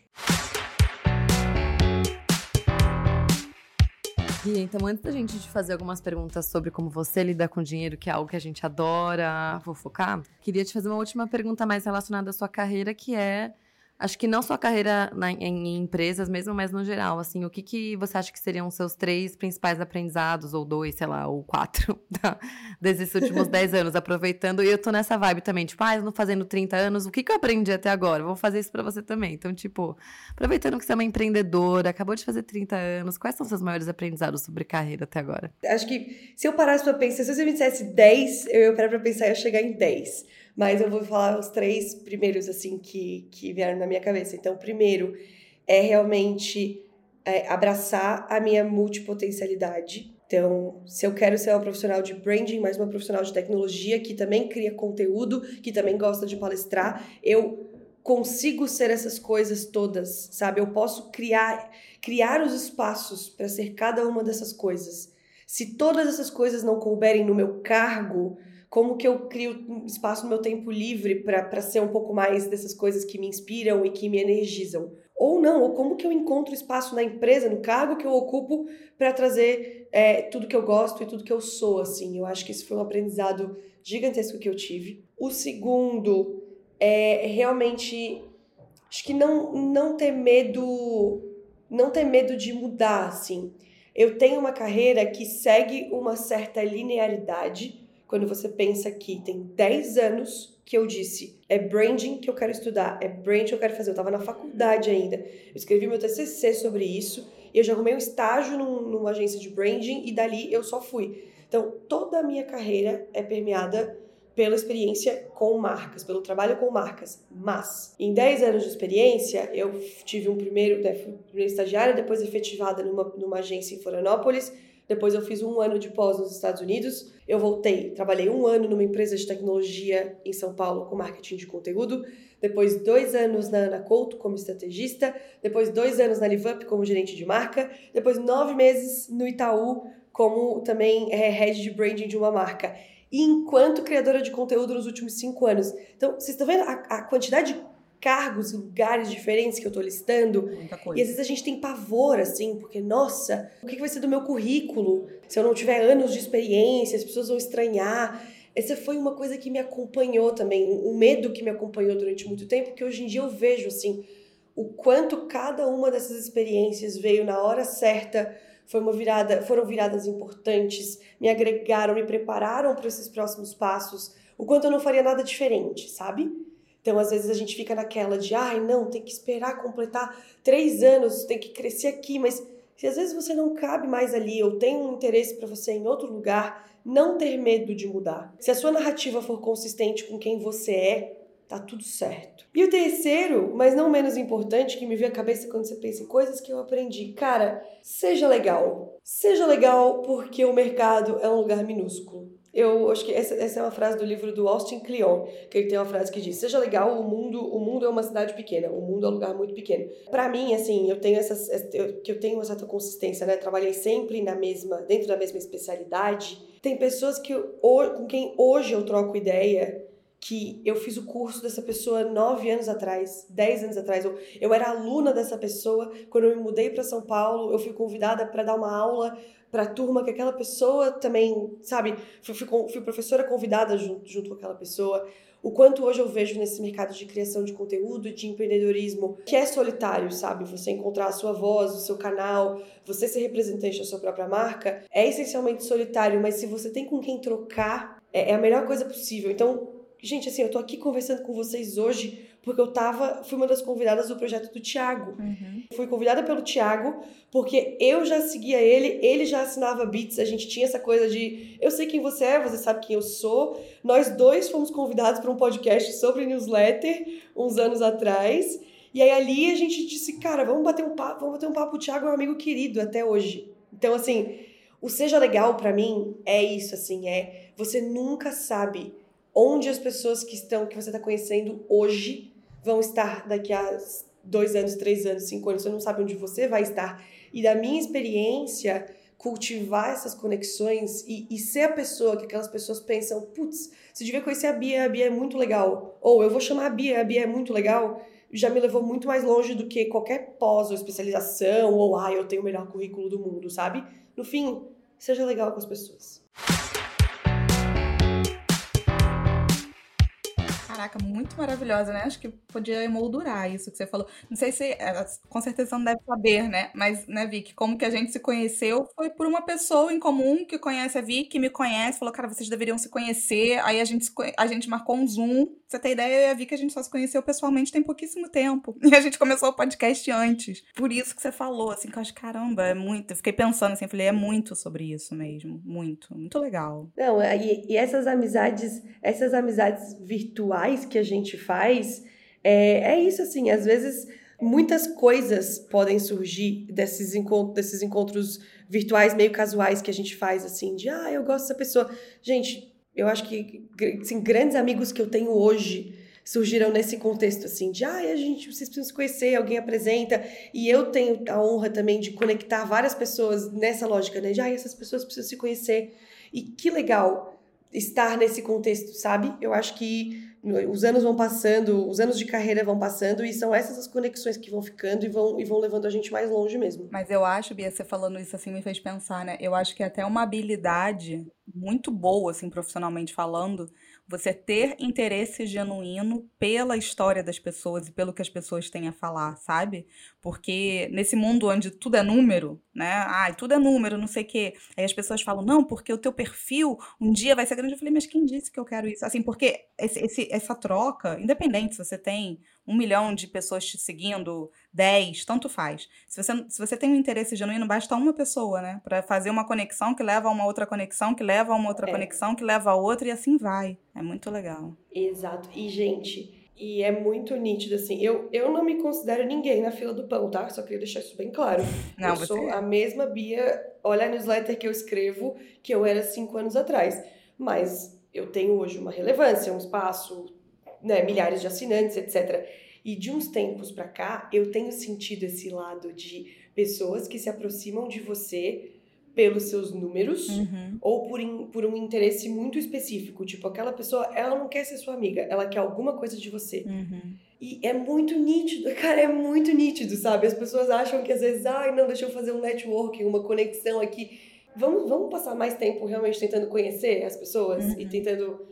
Gui, então antes da gente te fazer algumas perguntas sobre como você lida com dinheiro, que é algo que a gente adora fofocar, queria te fazer uma última pergunta mais relacionada à sua carreira, que é Acho que não só a carreira na, em, em, empresas mesmo, mas no geral, assim, o que, que você acha que seriam os seus três principais aprendizados, ou dois, sei lá, ou quatro, [laughs] tá? desses últimos dez anos, aproveitando, e eu tô nessa vibe também, tipo, ah, eu não fazendo 30 anos, o que, que eu aprendi até agora? Vou fazer isso para você também. Então, tipo, aproveitando que você é uma empreendedora, acabou de fazer 30 anos, quais são seus maiores aprendizados sobre carreira até agora? Acho que se eu parasse pra pensar, se você me dissesse 10, eu ia parar pra pensar e ia chegar em 10 mas eu vou falar os três primeiros, assim, que, que vieram na minha cabeça. Então, o primeiro é realmente é, abraçar a minha multipotencialidade. Então, se eu quero ser uma profissional de branding, mas uma profissional de tecnologia que também cria conteúdo, que também gosta de palestrar, eu consigo ser essas coisas todas, sabe? Eu posso criar criar os espaços para ser cada uma dessas coisas. Se todas essas coisas não couberem no meu cargo, como que eu crio espaço no meu tempo livre para ser um pouco mais dessas coisas que me inspiram e que me energizam. Ou não, ou como que eu encontro espaço na empresa, no cargo que eu ocupo, para trazer é, tudo que eu gosto e tudo que eu sou, assim. Eu acho que isso foi um aprendizado gigantesco que eu tive. O segundo é realmente, acho que não, não ter medo, não ter medo de mudar, assim. Eu tenho uma carreira que segue uma certa linearidade, quando você pensa que tem 10 anos que eu disse, é branding que eu quero estudar, é branding que eu quero fazer. Eu estava na faculdade ainda, eu escrevi meu TCC sobre isso, e eu já arrumei um estágio num, numa agência de branding, e dali eu só fui. Então, toda a minha carreira é permeada pela experiência com marcas, pelo trabalho com marcas. Mas, em 10 anos de experiência, eu tive um primeiro, né, primeiro estagiário, depois efetivada numa, numa agência em Florianópolis, depois eu fiz um ano de pós nos Estados Unidos. Eu voltei, trabalhei um ano numa empresa de tecnologia em São Paulo com marketing de conteúdo. Depois dois anos na Ana Couto como estrategista. Depois dois anos na LiveUp como gerente de marca. Depois nove meses no Itaú como também é, head de branding de uma marca. E enquanto criadora de conteúdo nos últimos cinco anos. Então, vocês estão vendo a, a quantidade de cargos e lugares diferentes que eu tô listando. Muita coisa. E às vezes a gente tem pavor, assim, porque, nossa, o que vai ser do meu currículo se eu não tiver anos de experiência? As pessoas vão estranhar. Essa foi uma coisa que me acompanhou também, um medo que me acompanhou durante muito tempo, que hoje em dia eu vejo, assim, o quanto cada uma dessas experiências veio na hora certa, foi uma virada, foram viradas importantes, me agregaram, me prepararam para esses próximos passos, o quanto eu não faria nada diferente, sabe? Então, às vezes, a gente fica naquela de, ai, não, tem que esperar completar três anos, tem que crescer aqui, mas se às vezes você não cabe mais ali ou tem um interesse para você em outro lugar, não ter medo de mudar. Se a sua narrativa for consistente com quem você é, tá tudo certo. E o terceiro, mas não menos importante, que me veio à cabeça quando você pensa em coisas que eu aprendi. Cara, seja legal. Seja legal porque o mercado é um lugar minúsculo. Eu acho que essa, essa é uma frase do livro do Austin Kleon, que ele tem uma frase que diz: "Seja legal, o mundo, o mundo é uma cidade pequena, o mundo é um lugar muito pequeno". Para mim, assim, eu tenho essas eu, que eu tenho uma certa consistência, né? Trabalhei sempre na mesma, dentro da mesma especialidade. Tem pessoas que com quem hoje eu troco ideia que eu fiz o curso dessa pessoa nove anos atrás, dez anos atrás. Eu, eu era aluna dessa pessoa. Quando eu me mudei para São Paulo, eu fui convidada para dar uma aula para a turma que aquela pessoa também, sabe, fui, fui, fui professora convidada junto, junto com aquela pessoa. O quanto hoje eu vejo nesse mercado de criação de conteúdo, de empreendedorismo, que é solitário, sabe? Você encontrar a sua voz, o seu canal, você ser representante da sua própria marca, é essencialmente solitário, mas se você tem com quem trocar, é, é a melhor coisa possível. Então, gente, assim, eu tô aqui conversando com vocês hoje porque eu tava, fui uma das convidadas do projeto do Tiago. Uhum. Fui convidada pelo Tiago, porque eu já seguia ele, ele já assinava beats, a gente tinha essa coisa de eu sei quem você é, você sabe quem eu sou. Nós dois fomos convidados para um podcast sobre newsletter uns anos atrás. E aí ali a gente disse, cara, vamos bater um papo, vamos bater um papo, o Thiago é um amigo querido até hoje. Então, assim, o seja legal para mim é isso, assim, é você nunca sabe onde as pessoas que estão, que você está conhecendo hoje vão estar daqui a dois anos, três anos, cinco anos, você não sabe onde você vai estar. E da minha experiência cultivar essas conexões e, e ser a pessoa que aquelas pessoas pensam, putz, você devia conhecer a Bia, a Bia é muito legal. Ou eu vou chamar a Bia, a Bia é muito legal. Já me levou muito mais longe do que qualquer pós ou especialização, ou ah, eu tenho o melhor currículo do mundo, sabe? No fim, seja legal com as pessoas. Caraca, muito maravilhosa, né? Acho que podia emoldurar isso que você falou. Não sei se, é, com certeza não deve saber, né? Mas, né, Vicky, como que a gente se conheceu foi por uma pessoa em comum que conhece a Vicky, me conhece, falou, cara, vocês deveriam se conhecer. Aí a gente, a gente marcou um Zoom. Você tem ideia, eu e a Vicky, a gente só se conheceu pessoalmente tem pouquíssimo tempo. [laughs] E a gente começou o podcast antes. Por isso que você falou, assim, que eu acho, caramba, é muito. Eu fiquei pensando assim, falei, é muito sobre isso mesmo. Muito, muito legal. Não, e, e essas amizades, essas amizades virtuais que a gente faz, é, é isso assim, às vezes muitas coisas podem surgir desses encontros, desses encontros virtuais meio casuais que a gente faz assim, de ah, eu gosto dessa pessoa. Gente, eu acho que assim, grandes amigos que eu tenho hoje surgiram nesse contexto assim de ah, a gente vocês precisam se conhecer, alguém apresenta e eu tenho a honra também de conectar várias pessoas nessa lógica, né? De ah, essas pessoas precisam se conhecer. E que legal estar nesse contexto, sabe? Eu acho que os anos vão passando, os anos de carreira vão passando e são essas as conexões que vão ficando e vão, e vão levando a gente mais longe mesmo. Mas eu acho, Bia, você falando isso assim me fez pensar, né? Eu acho que é até uma habilidade muito boa, assim, profissionalmente falando, você ter interesse genuíno pela história das pessoas e pelo que as pessoas têm a falar, sabe? Porque nesse mundo onde tudo é número, né? Ai, tudo é número, não sei o quê. Aí as pessoas falam, não, porque o teu perfil um dia vai ser grande. Eu falei, mas quem disse que eu quero isso? Assim, porque esse, esse, essa troca, independente se você tem um milhão de pessoas te seguindo, dez, tanto faz. Se você, se você tem um interesse genuíno, basta uma pessoa, né? Para fazer uma conexão que leva a uma outra conexão, que leva a uma outra é. conexão, que leva a outra, e assim vai. É muito legal. Exato. E, gente, e é muito nítido, assim. Eu, eu não me considero ninguém na fila do pão, tá? Só queria deixar isso bem claro. [laughs] Não, eu você... sou é. a mesma Bia. Olha a newsletter que eu escrevo, que eu era cinco anos atrás. Mas eu tenho hoje uma relevância, um espaço, né, milhares de assinantes, etc. E de uns tempos para cá, eu tenho sentido esse lado de pessoas que se aproximam de você pelos seus números uhum. ou por, in, por um interesse muito específico. Tipo, aquela pessoa, ela não quer ser sua amiga, ela quer alguma coisa de você. Uhum. E é muito nítido, [laughs] cara, é muito nítido, sabe? As pessoas acham que às vezes, ai, não, deixa eu fazer um networking, uma conexão aqui. Vamos, vamos passar mais tempo realmente tentando conhecer as pessoas uhum. e tentando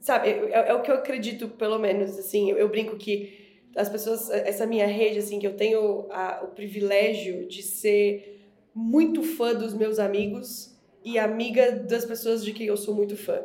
sabe, é, é, o que eu acredito, pelo menos, assim, eu, eu, brinco que as pessoas, essa minha rede, assim, que eu tenho a, o privilégio de ser muito fã dos meus amigos e amiga das pessoas de quem eu sou muito fã.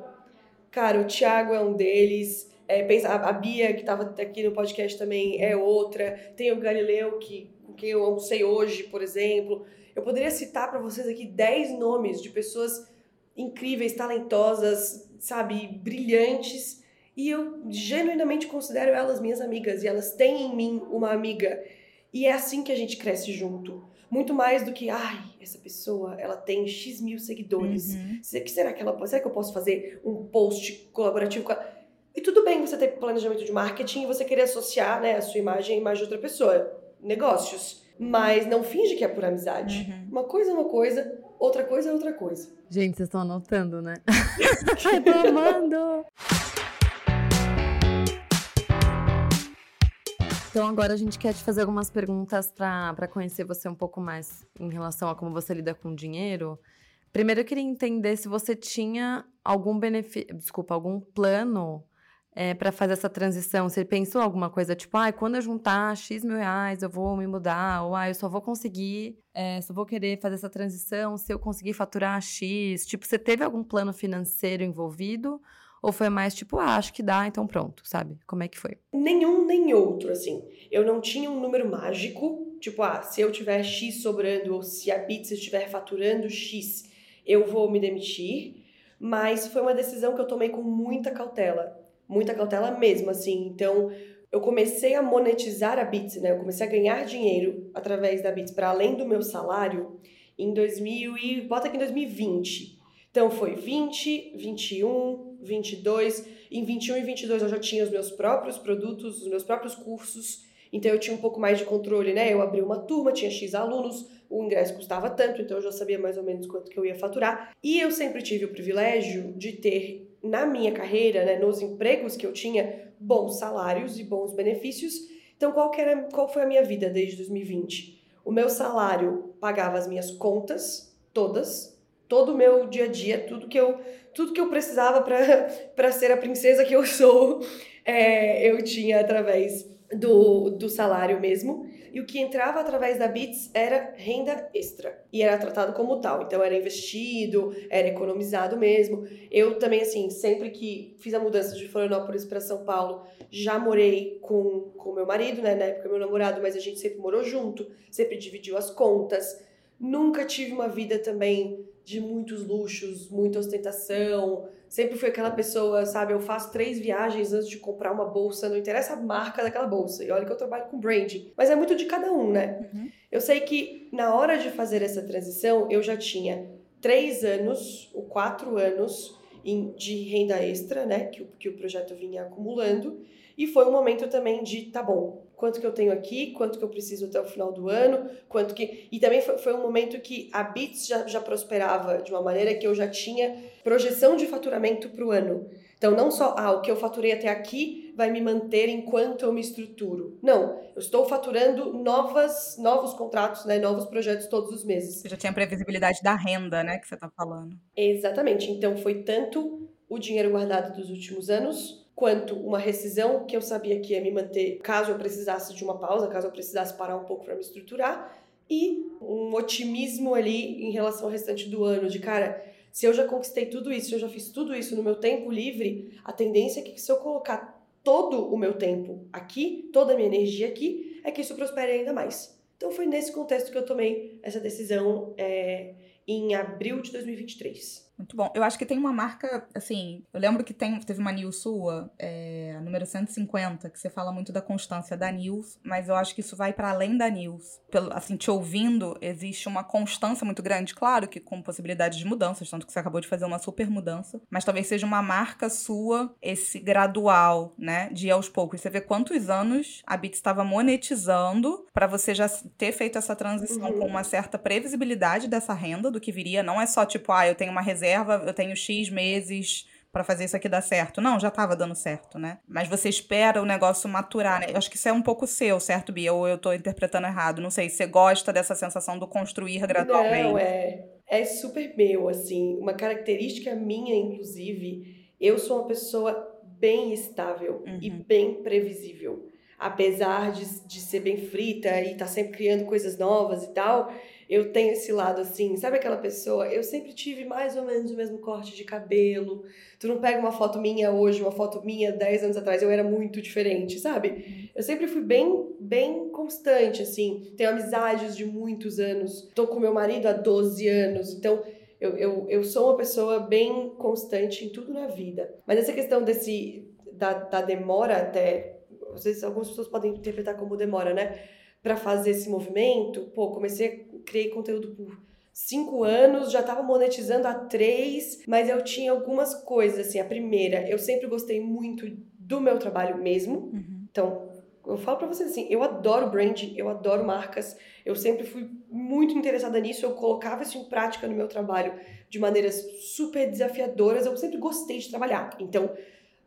Cara, o Thiago é um deles, é, pensa, a, a Bia, que estava aqui no podcast também, é outra, tem o Galileu, que, com quem eu almocei hoje, por exemplo. Eu poderia citar para vocês aqui 10 nomes de pessoas incríveis, talentosas, sabe, brilhantes, e eu genuinamente considero elas minhas amigas e elas têm em mim uma amiga. E é assim que a gente cresce junto. Muito mais do que, ai, essa pessoa, ela tem X mil seguidores. Uhum. O que será que ela pode? Será que eu posso fazer um post colaborativo com ela? E tudo bem você ter planejamento de marketing e você querer associar né, a sua imagem à imagem de outra pessoa. Negócios. Mas não finge que é por amizade. Uhum. Uma coisa é uma coisa, outra coisa é outra coisa. Gente, vocês estão anotando, né? [laughs] Eu tô amando! Então agora a gente quer te fazer algumas perguntas para conhecer você um pouco mais em relação a como você lida com dinheiro. Primeiro eu queria entender se você tinha algum benefício, desculpa, algum plano é, para fazer essa transição? Você pensou alguma coisa tipo, ah, quando eu juntar X mil reais eu vou me mudar? Ou ah, eu só vou conseguir, é, só vou querer fazer essa transição se eu conseguir faturar X? Tipo, você teve algum plano financeiro envolvido? Ou foi mais tipo, ah, acho que dá, então pronto, sabe? Como é que foi? Nenhum nem outro, assim. Eu não tinha um número mágico, tipo, ah, se eu tiver X sobrando ou se a Bits estiver faturando X, eu vou me demitir. Mas foi uma decisão que eu tomei com muita cautela muita cautela mesmo, assim. Então, eu comecei a monetizar a Bits, né? Eu comecei a ganhar dinheiro através da Bits para além do meu salário em 2000 e bota aqui em 2020. Então foi 20, 21, 22, em 21 e 22 eu já tinha os meus próprios produtos, os meus próprios cursos. Então eu tinha um pouco mais de controle, né? Eu abri uma turma, tinha X alunos, o ingresso custava tanto, então eu já sabia mais ou menos quanto que eu ia faturar. E eu sempre tive o privilégio de ter na minha carreira, né, nos empregos que eu tinha, bons salários e bons benefícios. Então qual que era, qual foi a minha vida desde 2020? O meu salário pagava as minhas contas todas, todo o meu dia a dia, tudo que eu tudo que eu precisava para [laughs] ser a princesa que eu sou, [laughs] é, eu tinha através do, do salário mesmo. E o que entrava através da Bits era renda extra. E era tratado como tal. Então era investido, era economizado mesmo. Eu também, assim, sempre que fiz a mudança de Florianópolis para São Paulo, já morei com o meu marido, né? Na época meu namorado, mas a gente sempre morou junto, sempre dividiu as contas. Nunca tive uma vida também de muitos luxos, muita ostentação. Sempre fui aquela pessoa, sabe? Eu faço três viagens antes de comprar uma bolsa, não interessa a marca daquela bolsa. E olha que eu trabalho com branding. Mas é muito de cada um, né? Uhum. Eu sei que na hora de fazer essa transição, eu já tinha três anos, ou quatro anos de renda extra, né? Que, que o projeto vinha acumulando. E foi um momento também de, tá bom, quanto que eu tenho aqui, quanto que eu preciso até o final do ano, quanto que. E também foi, foi um momento que a Bits já, já prosperava de uma maneira que eu já tinha projeção de faturamento para o ano. Então, não só, ah, o que eu faturei até aqui vai me manter enquanto eu me estruturo. Não, eu estou faturando novas, novos contratos, né, novos projetos todos os meses. Você já tinha previsibilidade da renda, né, que você está falando. Exatamente. Então, foi tanto o dinheiro guardado dos últimos anos, quanto uma rescisão que eu sabia que ia me manter caso eu precisasse de uma pausa, caso eu precisasse parar um pouco para me estruturar, e um otimismo ali em relação ao restante do ano, de cara, se eu já conquistei tudo isso, se eu já fiz tudo isso no meu tempo livre, a tendência é que se eu colocar todo o meu tempo aqui, toda a minha energia aqui, é que isso prospere ainda mais. Então foi nesse contexto que eu tomei essa decisão é, em abril de 2023. Muito bom. Eu acho que tem uma marca, assim, eu lembro que tem, teve uma news sua, é, número 150, que você fala muito da constância da news, mas eu acho que isso vai para além da news. Pelo, assim, te ouvindo, existe uma constância muito grande, claro que com possibilidades de mudanças, tanto que você acabou de fazer uma super mudança, mas talvez seja uma marca sua, esse gradual, né, de ir aos poucos. Você vê quantos anos a Bit estava monetizando para você já ter feito essa transição uhum. com uma certa previsibilidade dessa renda, do que viria. Não é só tipo, ah, eu tenho uma reserva reserva, eu tenho X meses para fazer isso aqui dar certo. Não, já estava dando certo, né? Mas você espera o negócio maturar, né? Eu acho que isso é um pouco seu, certo, Bia? Ou eu estou interpretando errado? Não sei, você gosta dessa sensação do construir gradualmente? Não, é, é super meu, assim. Uma característica minha, inclusive, eu sou uma pessoa bem estável uhum. e bem previsível. Apesar de, de ser bem frita e estar tá sempre criando coisas novas e tal, eu tenho esse lado assim, sabe aquela pessoa? Eu sempre tive mais ou menos o mesmo corte de cabelo. Tu não pega uma foto minha hoje, uma foto minha 10 anos atrás, eu era muito diferente, sabe? Eu sempre fui bem, bem constante, assim. Tenho amizades de muitos anos. Tô com meu marido há 12 anos, então eu, eu, eu sou uma pessoa bem constante em tudo na vida. Mas essa questão desse da, da demora até. Às vezes algumas pessoas podem interpretar como demora, né? Para fazer esse movimento, pô, comecei, criei conteúdo por cinco anos, já estava monetizando há três, mas eu tinha algumas coisas, assim, a primeira, eu sempre gostei muito do meu trabalho mesmo, uhum. então, eu falo para vocês assim, eu adoro branding, eu adoro marcas, eu sempre fui muito interessada nisso, eu colocava isso em prática no meu trabalho de maneiras super desafiadoras, eu sempre gostei de trabalhar, então,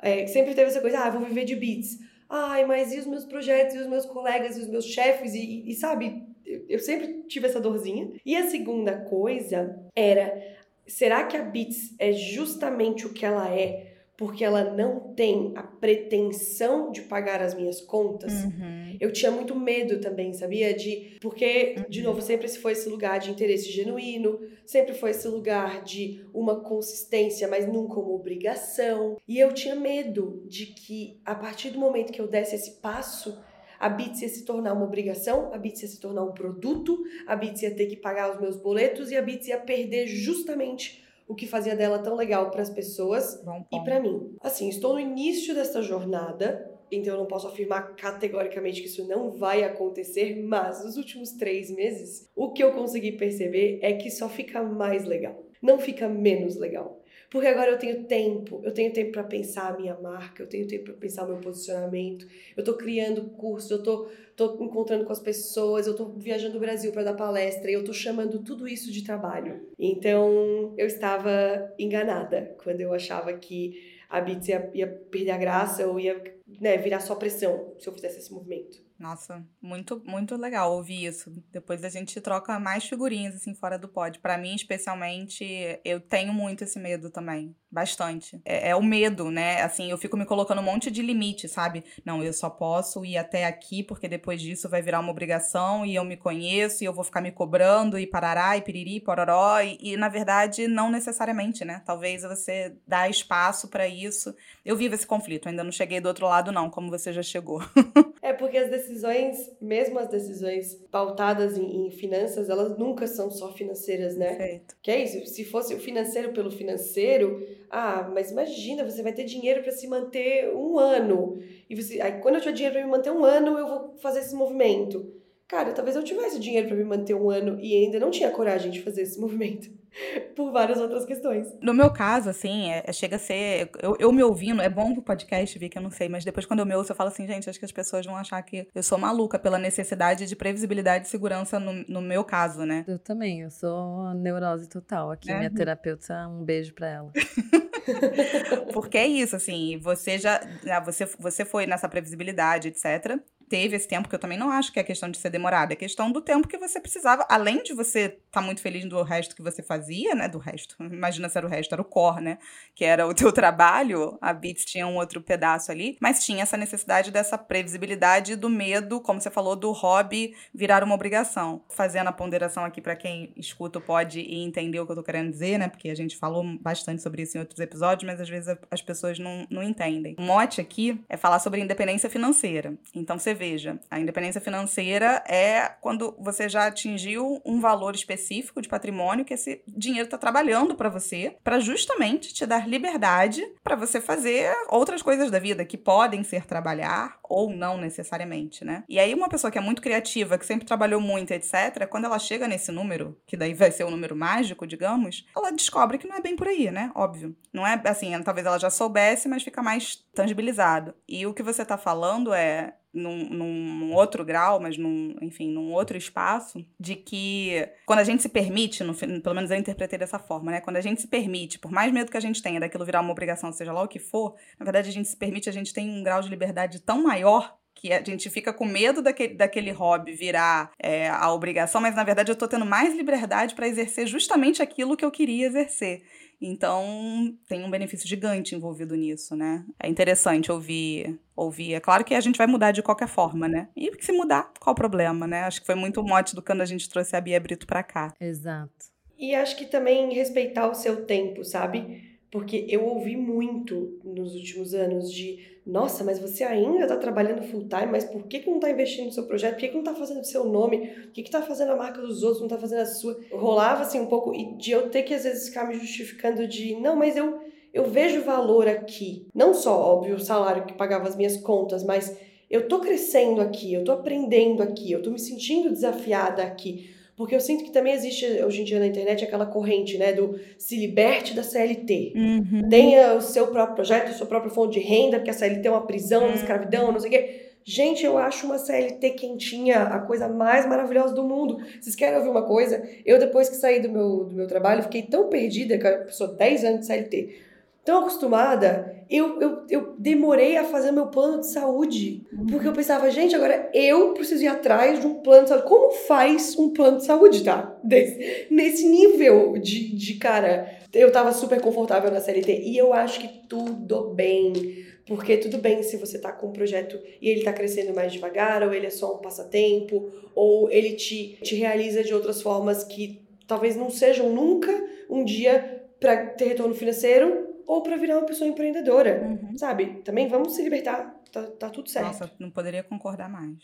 é, sempre teve essa coisa, ah, vou viver de beats, ai, mas e os meus projetos, e os meus colegas, e os meus chefes, e, e, sabe, eu sempre tive essa dorzinha. E a segunda coisa era, será que a Beats é justamente o que ela é porque ela não tem a pretensão de pagar as minhas contas, uhum. eu tinha muito medo também, sabia? De porque, uhum. de novo, sempre foi esse lugar de interesse genuíno, sempre foi esse lugar de uma consistência, mas nunca uma obrigação. E eu tinha medo de que, a partir do momento que eu desse esse passo, a Bits ia se tornar uma obrigação, a Bits ia se tornar um produto, a Bits ia ter que pagar os meus boletos e a Bits ia perder justamente o que fazia dela tão legal para as pessoas e para mim. Assim, estou no início dessa jornada, então eu não posso afirmar categoricamente que isso não vai acontecer, mas nos últimos três meses, o que eu consegui perceber é que só fica mais legal, não fica menos legal. Porque agora eu tenho tempo, eu tenho tempo para pensar a minha marca, eu tenho tempo para pensar o meu posicionamento, eu tô criando curso, eu tô, tô encontrando com as pessoas, eu tô viajando o Brasil para dar palestra, e eu tô chamando tudo isso de trabalho. Então, eu estava enganada quando eu achava que a Beats ia, ia perder a graça ou ia né, virar só pressão se eu fizesse esse movimento. Nossa, muito, muito legal ouvir isso. Depois a gente troca mais figurinhas, assim, fora do pod. Para mim, especialmente, eu tenho muito esse medo também. Bastante. É, é, o medo, né? Assim, eu fico me colocando um monte de limite, sabe? Não, eu só posso ir até aqui, porque depois disso vai virar uma obrigação e eu me conheço e eu vou ficar me cobrando e parará e piriri, pororó. E, e na verdade, não necessariamente, né? Talvez você dá espaço para isso. Eu vivo esse conflito, ainda não cheguei do outro lado, não, como você já chegou. [laughs] é porque as decisões, mesmo as decisões pautadas em, em finanças, elas nunca são só financeiras, né? Perfeito. Que é isso, se fosse o financeiro pelo financeiro ah, mas imagina, você vai ter dinheiro para se manter um ano. E você, aí quando eu tiver dinheiro para me manter um ano, eu vou fazer esse movimento. Cara, talvez eu tivesse dinheiro para me manter um ano e ainda não tinha coragem de fazer esse [laughs] movimento. [laughs] por várias outras questões. No meu caso, assim, é, é, chega a ser. Eu, eu me ouvindo, é bom pro podcast, vi que eu não sei, mas depois quando eu me ouço, eu falo assim, gente, acho que as pessoas vão achar que eu sou maluca pela necessidade de previsibilidade e segurança no, no meu caso, né? Eu também, eu sou neurose total. Aqui, é. minha terapeuta, um beijo pra ela. [laughs] Porque é isso, assim, você já. Né, você, você foi nessa previsibilidade, etc teve esse tempo, que eu também não acho que é questão de ser demorado, é questão do tempo que você precisava, além de você estar tá muito feliz do resto que você fazia, né? Do resto. [laughs] Imagina se era o resto, era o core, né? Que era o [laughs] teu trabalho. A Beats tinha um outro pedaço ali, mas tinha essa necessidade dessa previsibilidade do medo, como você falou, do hobby virar uma obrigação. Fazendo a ponderação aqui para quem escuta pode entender o que eu tô querendo dizer, né? Porque a gente falou bastante sobre isso em outros episódios, mas às vezes as pessoas não, não entendem. O mote aqui é falar sobre independência financeira. Então você veja, a independência financeira é quando você já atingiu um valor específico de patrimônio que esse dinheiro está trabalhando para você, para justamente te dar liberdade para você fazer outras coisas da vida que podem ser trabalhar ou não necessariamente, né? E aí uma pessoa que é muito criativa, que sempre trabalhou muito, etc, quando ela chega nesse número, que daí vai ser o um número mágico, digamos, ela descobre que não é bem por aí, né? Óbvio. Não é assim, talvez ela já soubesse, mas fica mais tangibilizado. E o que você está falando é num, num, outro grau, mas num, enfim, num outro espaço, de que quando a gente se permite, no, pelo menos eu interpretei dessa forma, né? Quando a gente se permite, por mais medo que a gente tenha daquilo virar uma obrigação, seja lá o que for, na verdade a gente se permite, a gente tem um grau de liberdade tão maior que a gente fica com medo daquele, daquele hobby virar é, a obrigação, mas na verdade eu tô tendo mais liberdade para exercer justamente aquilo que eu queria exercer. Então, tem um benefício gigante envolvido nisso, né? É interessante ouvir, ouvir. É claro que a gente vai mudar de qualquer forma, né? E se mudar, qual o problema, né? Acho que foi muito o mote do quando a gente trouxe a Bia Brito pra cá. Exato. E acho que também respeitar o seu tempo, sabe? Porque eu ouvi muito nos últimos anos de nossa, mas você ainda está trabalhando full time, mas por que, que não está investindo no seu projeto? Por que, que não está fazendo o seu nome? Por que está fazendo a marca dos outros, não está fazendo a sua? Rolava assim um pouco de eu ter que às vezes ficar me justificando de não, mas eu, eu vejo valor aqui. Não só, óbvio, o salário que pagava as minhas contas, mas eu tô crescendo aqui, eu tô aprendendo aqui, eu tô me sentindo desafiada aqui. Porque eu sinto que também existe hoje em dia na internet aquela corrente, né, do se liberte da CLT. Uhum. Tenha o seu próprio projeto, sua própria fonte de renda, porque a CLT é uma prisão, uma uhum. escravidão, não sei o quê. Gente, eu acho uma CLT quentinha a coisa mais maravilhosa do mundo. Vocês querem ouvir uma coisa? Eu, depois que saí do meu, do meu trabalho, fiquei tão perdida, que eu sou 10 anos de CLT tão acostumada, eu, eu, eu demorei a fazer meu plano de saúde. Porque eu pensava, gente, agora eu preciso ir atrás de um plano de saúde. Como faz um plano de saúde, tá? [laughs] Desse, nesse nível de, de cara. Eu tava super confortável na CLT e eu acho que tudo bem. Porque tudo bem se você tá com um projeto e ele tá crescendo mais devagar, ou ele é só um passatempo, ou ele te, te realiza de outras formas que talvez não sejam nunca um dia para ter retorno financeiro, ou para virar uma pessoa empreendedora, uhum. sabe? Também vamos se libertar, tá, tá tudo certo. Nossa, não poderia concordar mais.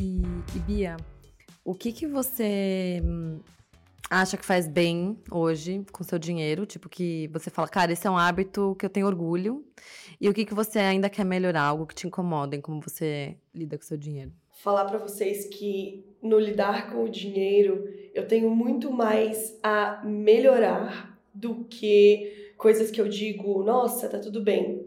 E, e Bia, o que que você acha que faz bem hoje com seu dinheiro? Tipo, que você fala, cara, esse é um hábito que eu tenho orgulho. E o que, que você ainda quer melhorar? Algo que te incomoda em como você lida com seu dinheiro? Falar para vocês que no lidar com o dinheiro, eu tenho muito mais a melhorar do que coisas que eu digo, nossa, tá tudo bem.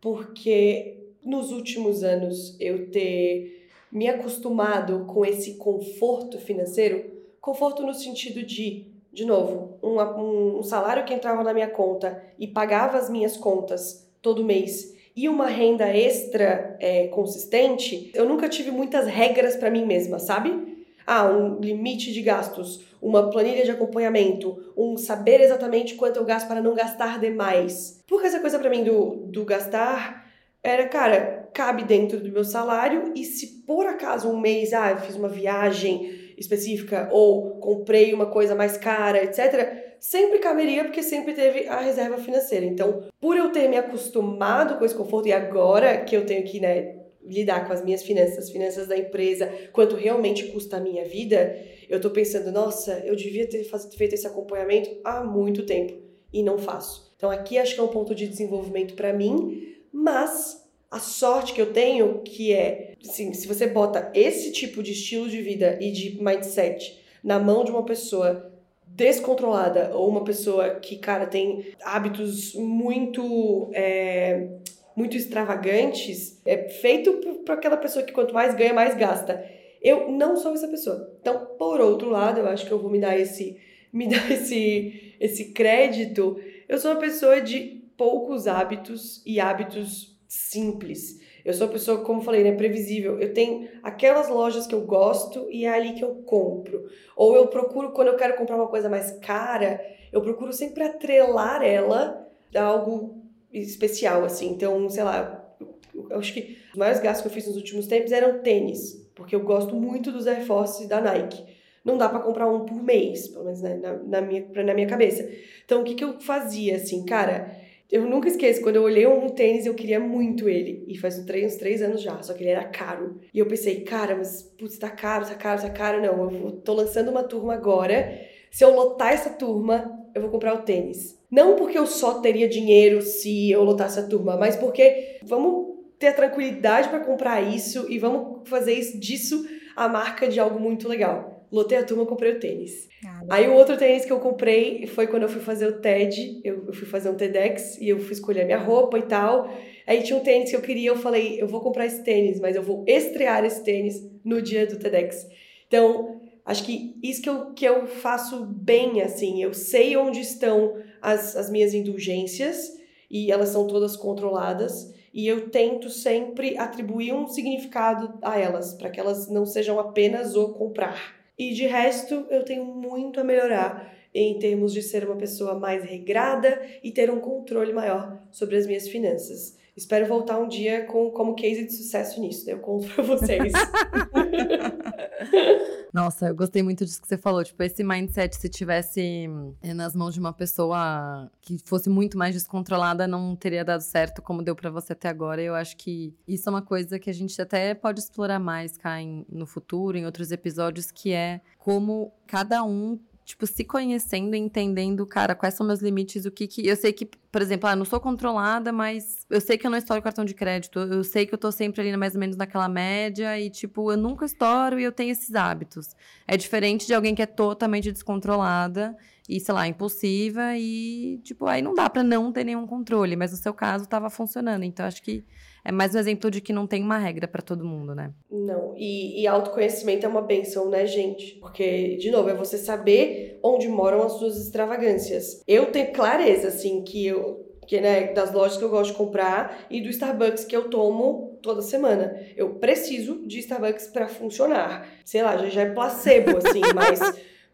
Porque nos últimos anos eu ter me acostumado com esse conforto financeiro, conforto no sentido de, de novo, um, um salário que entrava na minha conta e pagava as minhas contas todo mês e uma renda extra é, consistente, eu nunca tive muitas regras para mim mesma, sabe? Ah, um limite de gastos, uma planilha de acompanhamento, um saber exatamente quanto eu gasto para não gastar demais. Porque essa coisa para mim do, do gastar era, cara, cabe dentro do meu salário e se por acaso um mês, ah, eu fiz uma viagem específica ou comprei uma coisa mais cara, etc., sempre caberia porque sempre teve a reserva financeira. Então, por eu ter me acostumado com esse conforto e agora que eu tenho que, né, lidar com as minhas finanças, as finanças da empresa, quanto realmente custa a minha vida, eu tô pensando, nossa, eu devia ter feito esse acompanhamento há muito tempo e não faço. Então aqui acho que é um ponto de desenvolvimento para mim, mas a sorte que eu tenho que é, assim, se você bota esse tipo de estilo de vida e de mindset na mão de uma pessoa descontrolada ou uma pessoa que, cara, tem hábitos muito é, muito extravagantes, é feito para aquela pessoa que quanto mais ganha, mais gasta. Eu não sou essa pessoa. Então, por outro lado, eu acho que eu vou me dar esse [laughs] me dar esse esse crédito. Eu sou uma pessoa de poucos hábitos e hábitos simples. Eu sou uma pessoa, como falei, né, previsível. Eu tenho aquelas lojas que eu gosto e é ali que eu compro. Ou eu procuro, quando eu quero comprar uma coisa mais cara, eu procuro sempre atrelar ela a algo especial, assim. Então, sei lá, eu acho que os maiores gastos que eu fiz nos últimos tempos eram tênis, porque eu gosto muito dos Air Force da Nike. Não dá para comprar um por mês, pelo menos né, na, na, minha, na minha cabeça. Então, o que, que eu fazia, assim, cara? Eu nunca esqueço, quando eu olhei um tênis, eu queria muito ele. E faz uns três, uns três anos já, só que ele era caro. E eu pensei, cara, mas, putz, tá caro, tá caro, tá caro. Não, eu tô lançando uma turma agora. Se eu lotar essa turma, eu vou comprar o tênis. Não porque eu só teria dinheiro se eu lotasse a turma, mas porque vamos ter a tranquilidade para comprar isso e vamos fazer isso, disso a marca de algo muito legal. Lotei a turma, comprei o tênis. Ah, Aí o outro tênis que eu comprei foi quando eu fui fazer o TED, eu, eu fui fazer um TEDx e eu fui escolher minha roupa e tal. Aí tinha um tênis que eu queria, eu falei, eu vou comprar esse tênis, mas eu vou estrear esse tênis no dia do TEDx. Então, acho que isso que eu, que eu faço bem, assim, eu sei onde estão as, as minhas indulgências e elas são todas controladas e eu tento sempre atribuir um significado a elas, para que elas não sejam apenas o comprar. E de resto, eu tenho muito a melhorar em termos de ser uma pessoa mais regrada e ter um controle maior sobre as minhas finanças. Espero voltar um dia com como case de sucesso nisso, né? Eu conto pra vocês. [laughs] [laughs] Nossa, eu gostei muito disso que você falou. Tipo, esse mindset, se tivesse eh, nas mãos de uma pessoa que fosse muito mais descontrolada, não teria dado certo como deu para você até agora. Eu acho que isso é uma coisa que a gente até pode explorar mais cá em, no futuro, em outros episódios, que é como cada um tipo, se conhecendo e entendendo, cara, quais são meus limites, o que que. Eu sei que, por exemplo, ah, não sou controlada, mas eu sei que eu não estouro cartão de crédito. Eu sei que eu tô sempre ali mais ou menos naquela média e, tipo, eu nunca estouro e eu tenho esses hábitos. É diferente de alguém que é totalmente descontrolada e, sei lá, impulsiva e, tipo, aí não dá para não ter nenhum controle, mas no seu caso tava funcionando. Então, acho que é mais um exemplo de que não tem uma regra para todo mundo, né? Não, e, e autoconhecimento é uma benção, né, gente? Porque, de novo, é você saber onde moram as suas extravagâncias. Eu tenho clareza, assim, que eu que né, das lojas que eu gosto de comprar e do Starbucks que eu tomo toda semana. Eu preciso de Starbucks para funcionar. Sei lá, já, já é placebo assim, [laughs] mas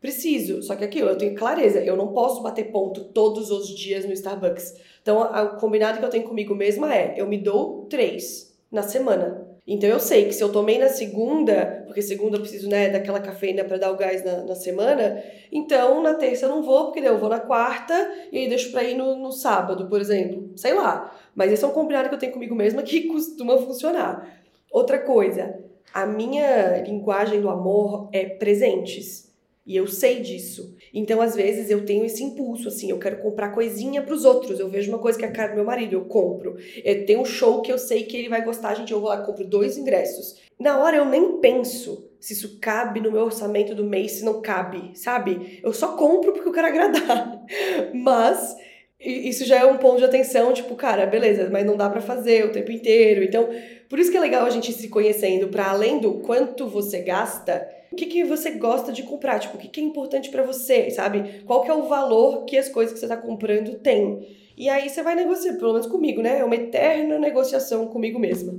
preciso. Só que aquilo, eu tenho clareza, eu não posso bater ponto todos os dias no Starbucks. Então, o combinado que eu tenho comigo mesma é: eu me dou três na semana. Então, eu sei que se eu tomei na segunda, porque segunda eu preciso né, daquela cafeína para dar o gás na, na semana, então na terça eu não vou, porque eu vou na quarta e aí deixo para ir no, no sábado, por exemplo. Sei lá. Mas esse é um combinado que eu tenho comigo mesma que [laughs] costuma funcionar. Outra coisa, a minha linguagem do amor é presentes. E eu sei disso. Então, às vezes, eu tenho esse impulso, assim, eu quero comprar coisinha pros outros. Eu vejo uma coisa que é cara do meu marido, eu compro. Eu tenho um show que eu sei que ele vai gostar, gente, eu vou lá, compro dois ingressos. Na hora eu nem penso se isso cabe no meu orçamento do mês, se não cabe, sabe? Eu só compro porque eu quero agradar. [laughs] Mas isso já é um ponto de atenção, tipo, cara, beleza, mas não dá para fazer o tempo inteiro. Então, por isso que é legal a gente se conhecendo para além do quanto você gasta, o que, que você gosta de comprar, tipo, o que, que é importante para você, sabe? Qual que é o valor que as coisas que você tá comprando têm. E aí você vai negociar, pelo menos comigo, né? É uma eterna negociação comigo mesma.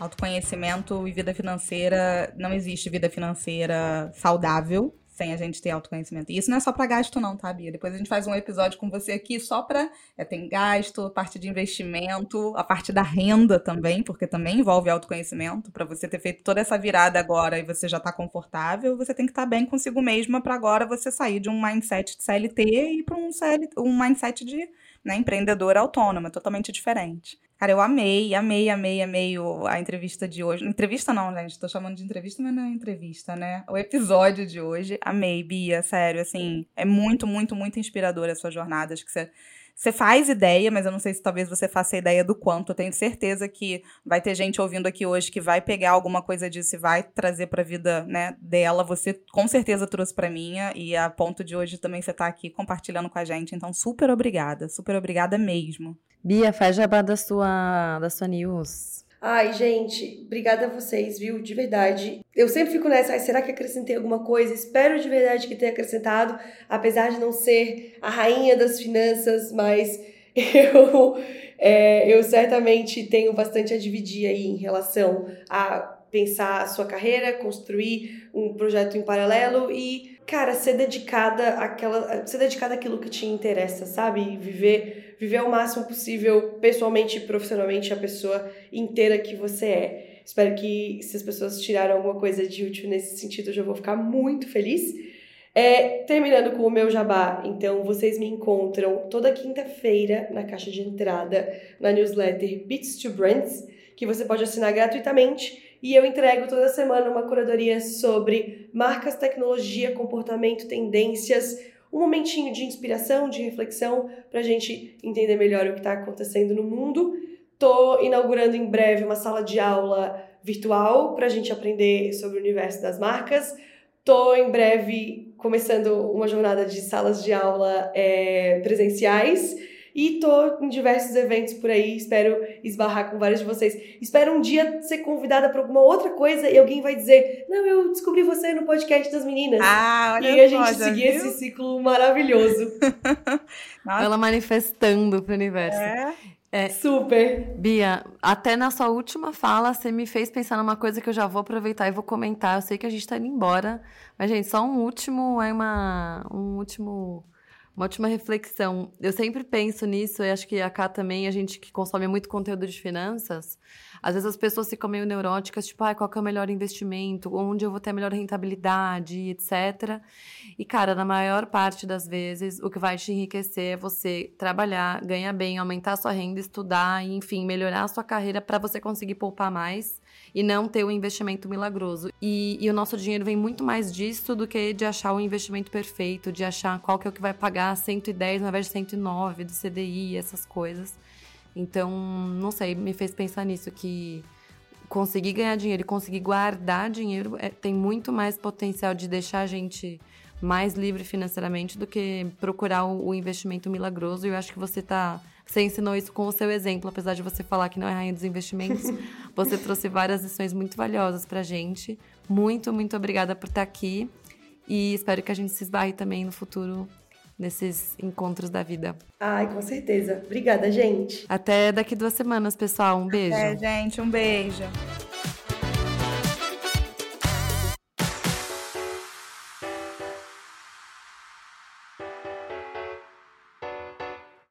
Autoconhecimento e vida financeira, não existe vida financeira saudável sem a gente ter autoconhecimento. E isso não é só para gasto, não, tá, Bia? Depois a gente faz um episódio com você aqui só para. É, tem gasto, parte de investimento, a parte da renda também, porque também envolve autoconhecimento. Para você ter feito toda essa virada agora e você já está confortável, você tem que estar tá bem consigo mesma para agora você sair de um mindset de CLT e para um, CL, um mindset de né, empreendedora autônoma, totalmente diferente. Cara, eu amei, amei, amei, amei a entrevista de hoje. Entrevista não, gente, tô chamando de entrevista, mas não é entrevista, né? O episódio de hoje. Amei, Bia, sério, assim, é muito, muito, muito inspiradora a sua jornada. Acho que você você faz ideia, mas eu não sei se talvez você faça ideia do quanto. Eu tenho certeza que vai ter gente ouvindo aqui hoje que vai pegar alguma coisa disso e vai trazer para a vida né, dela. Você com certeza trouxe para minha e a ponto de hoje também você tá aqui compartilhando com a gente. Então, super obrigada, super obrigada mesmo. Bia, faz jabá da sua, da sua news. Ai, gente, obrigada a vocês, viu? De verdade. Eu sempre fico nessa, será que acrescentei alguma coisa? Espero de verdade que tenha acrescentado, apesar de não ser a rainha das finanças, mas [laughs] eu, é, eu certamente tenho bastante a dividir aí em relação a pensar a sua carreira, construir um projeto em paralelo e, cara, ser dedicada àquela, ser dedicada àquilo que te interessa, sabe? Viver viver o máximo possível, pessoalmente e profissionalmente, a pessoa inteira que você é. Espero que, se as pessoas tiraram alguma coisa de útil nesse sentido, eu já vou ficar muito feliz. É, terminando com o meu jabá, então vocês me encontram toda quinta-feira na caixa de entrada na newsletter Beats to Brands, que você pode assinar gratuitamente. E eu entrego toda semana uma curadoria sobre marcas, tecnologia, comportamento, tendências, um momentinho de inspiração, de reflexão, para a gente entender melhor o que está acontecendo no mundo. Estou inaugurando em breve uma sala de aula virtual para a gente aprender sobre o universo das marcas. Estou em breve começando uma jornada de salas de aula é, presenciais e tô em diversos eventos por aí, espero esbarrar com vários de vocês. Espero um dia ser convidada para alguma outra coisa e alguém vai dizer: Não, eu descobri você no podcast das meninas. Ah, olha E a gente seguir viu? esse ciclo maravilhoso. [laughs] Ela manifestando pro universo. É. É, Super. Bia, até na sua última fala, você me fez pensar numa coisa que eu já vou aproveitar e vou comentar. Eu sei que a gente tá indo embora, mas, gente, só um último, é uma, um último uma última reflexão. Eu sempre penso nisso, e acho que a Cá também, a gente que consome muito conteúdo de finanças, às vezes as pessoas ficam meio neuróticas, tipo, ah, qual é o melhor investimento, onde eu vou ter a melhor rentabilidade, etc. E, cara, na maior parte das vezes, o que vai te enriquecer é você trabalhar, ganhar bem, aumentar a sua renda, estudar, e, enfim, melhorar a sua carreira para você conseguir poupar mais e não ter o um investimento milagroso. E, e, o nosso dinheiro vem muito mais disso do que de achar o investimento perfeito, de achar qual que é o que vai pagar 110 ao invés de 109 do CDI, essas coisas. Então, não sei, me fez pensar nisso, que conseguir ganhar dinheiro e conseguir guardar dinheiro é, tem muito mais potencial de deixar a gente mais livre financeiramente do que procurar o, o investimento milagroso. E eu acho que você tá. Você ensinou isso com o seu exemplo, apesar de você falar que não é rainha dos investimentos. [laughs] você trouxe várias lições muito valiosas pra gente. Muito, muito obrigada por estar aqui. E espero que a gente se esbarre também no futuro nesses encontros da vida. Ai, com certeza. Obrigada, gente. Até daqui duas semanas, pessoal. Um beijo. É, gente, um beijo.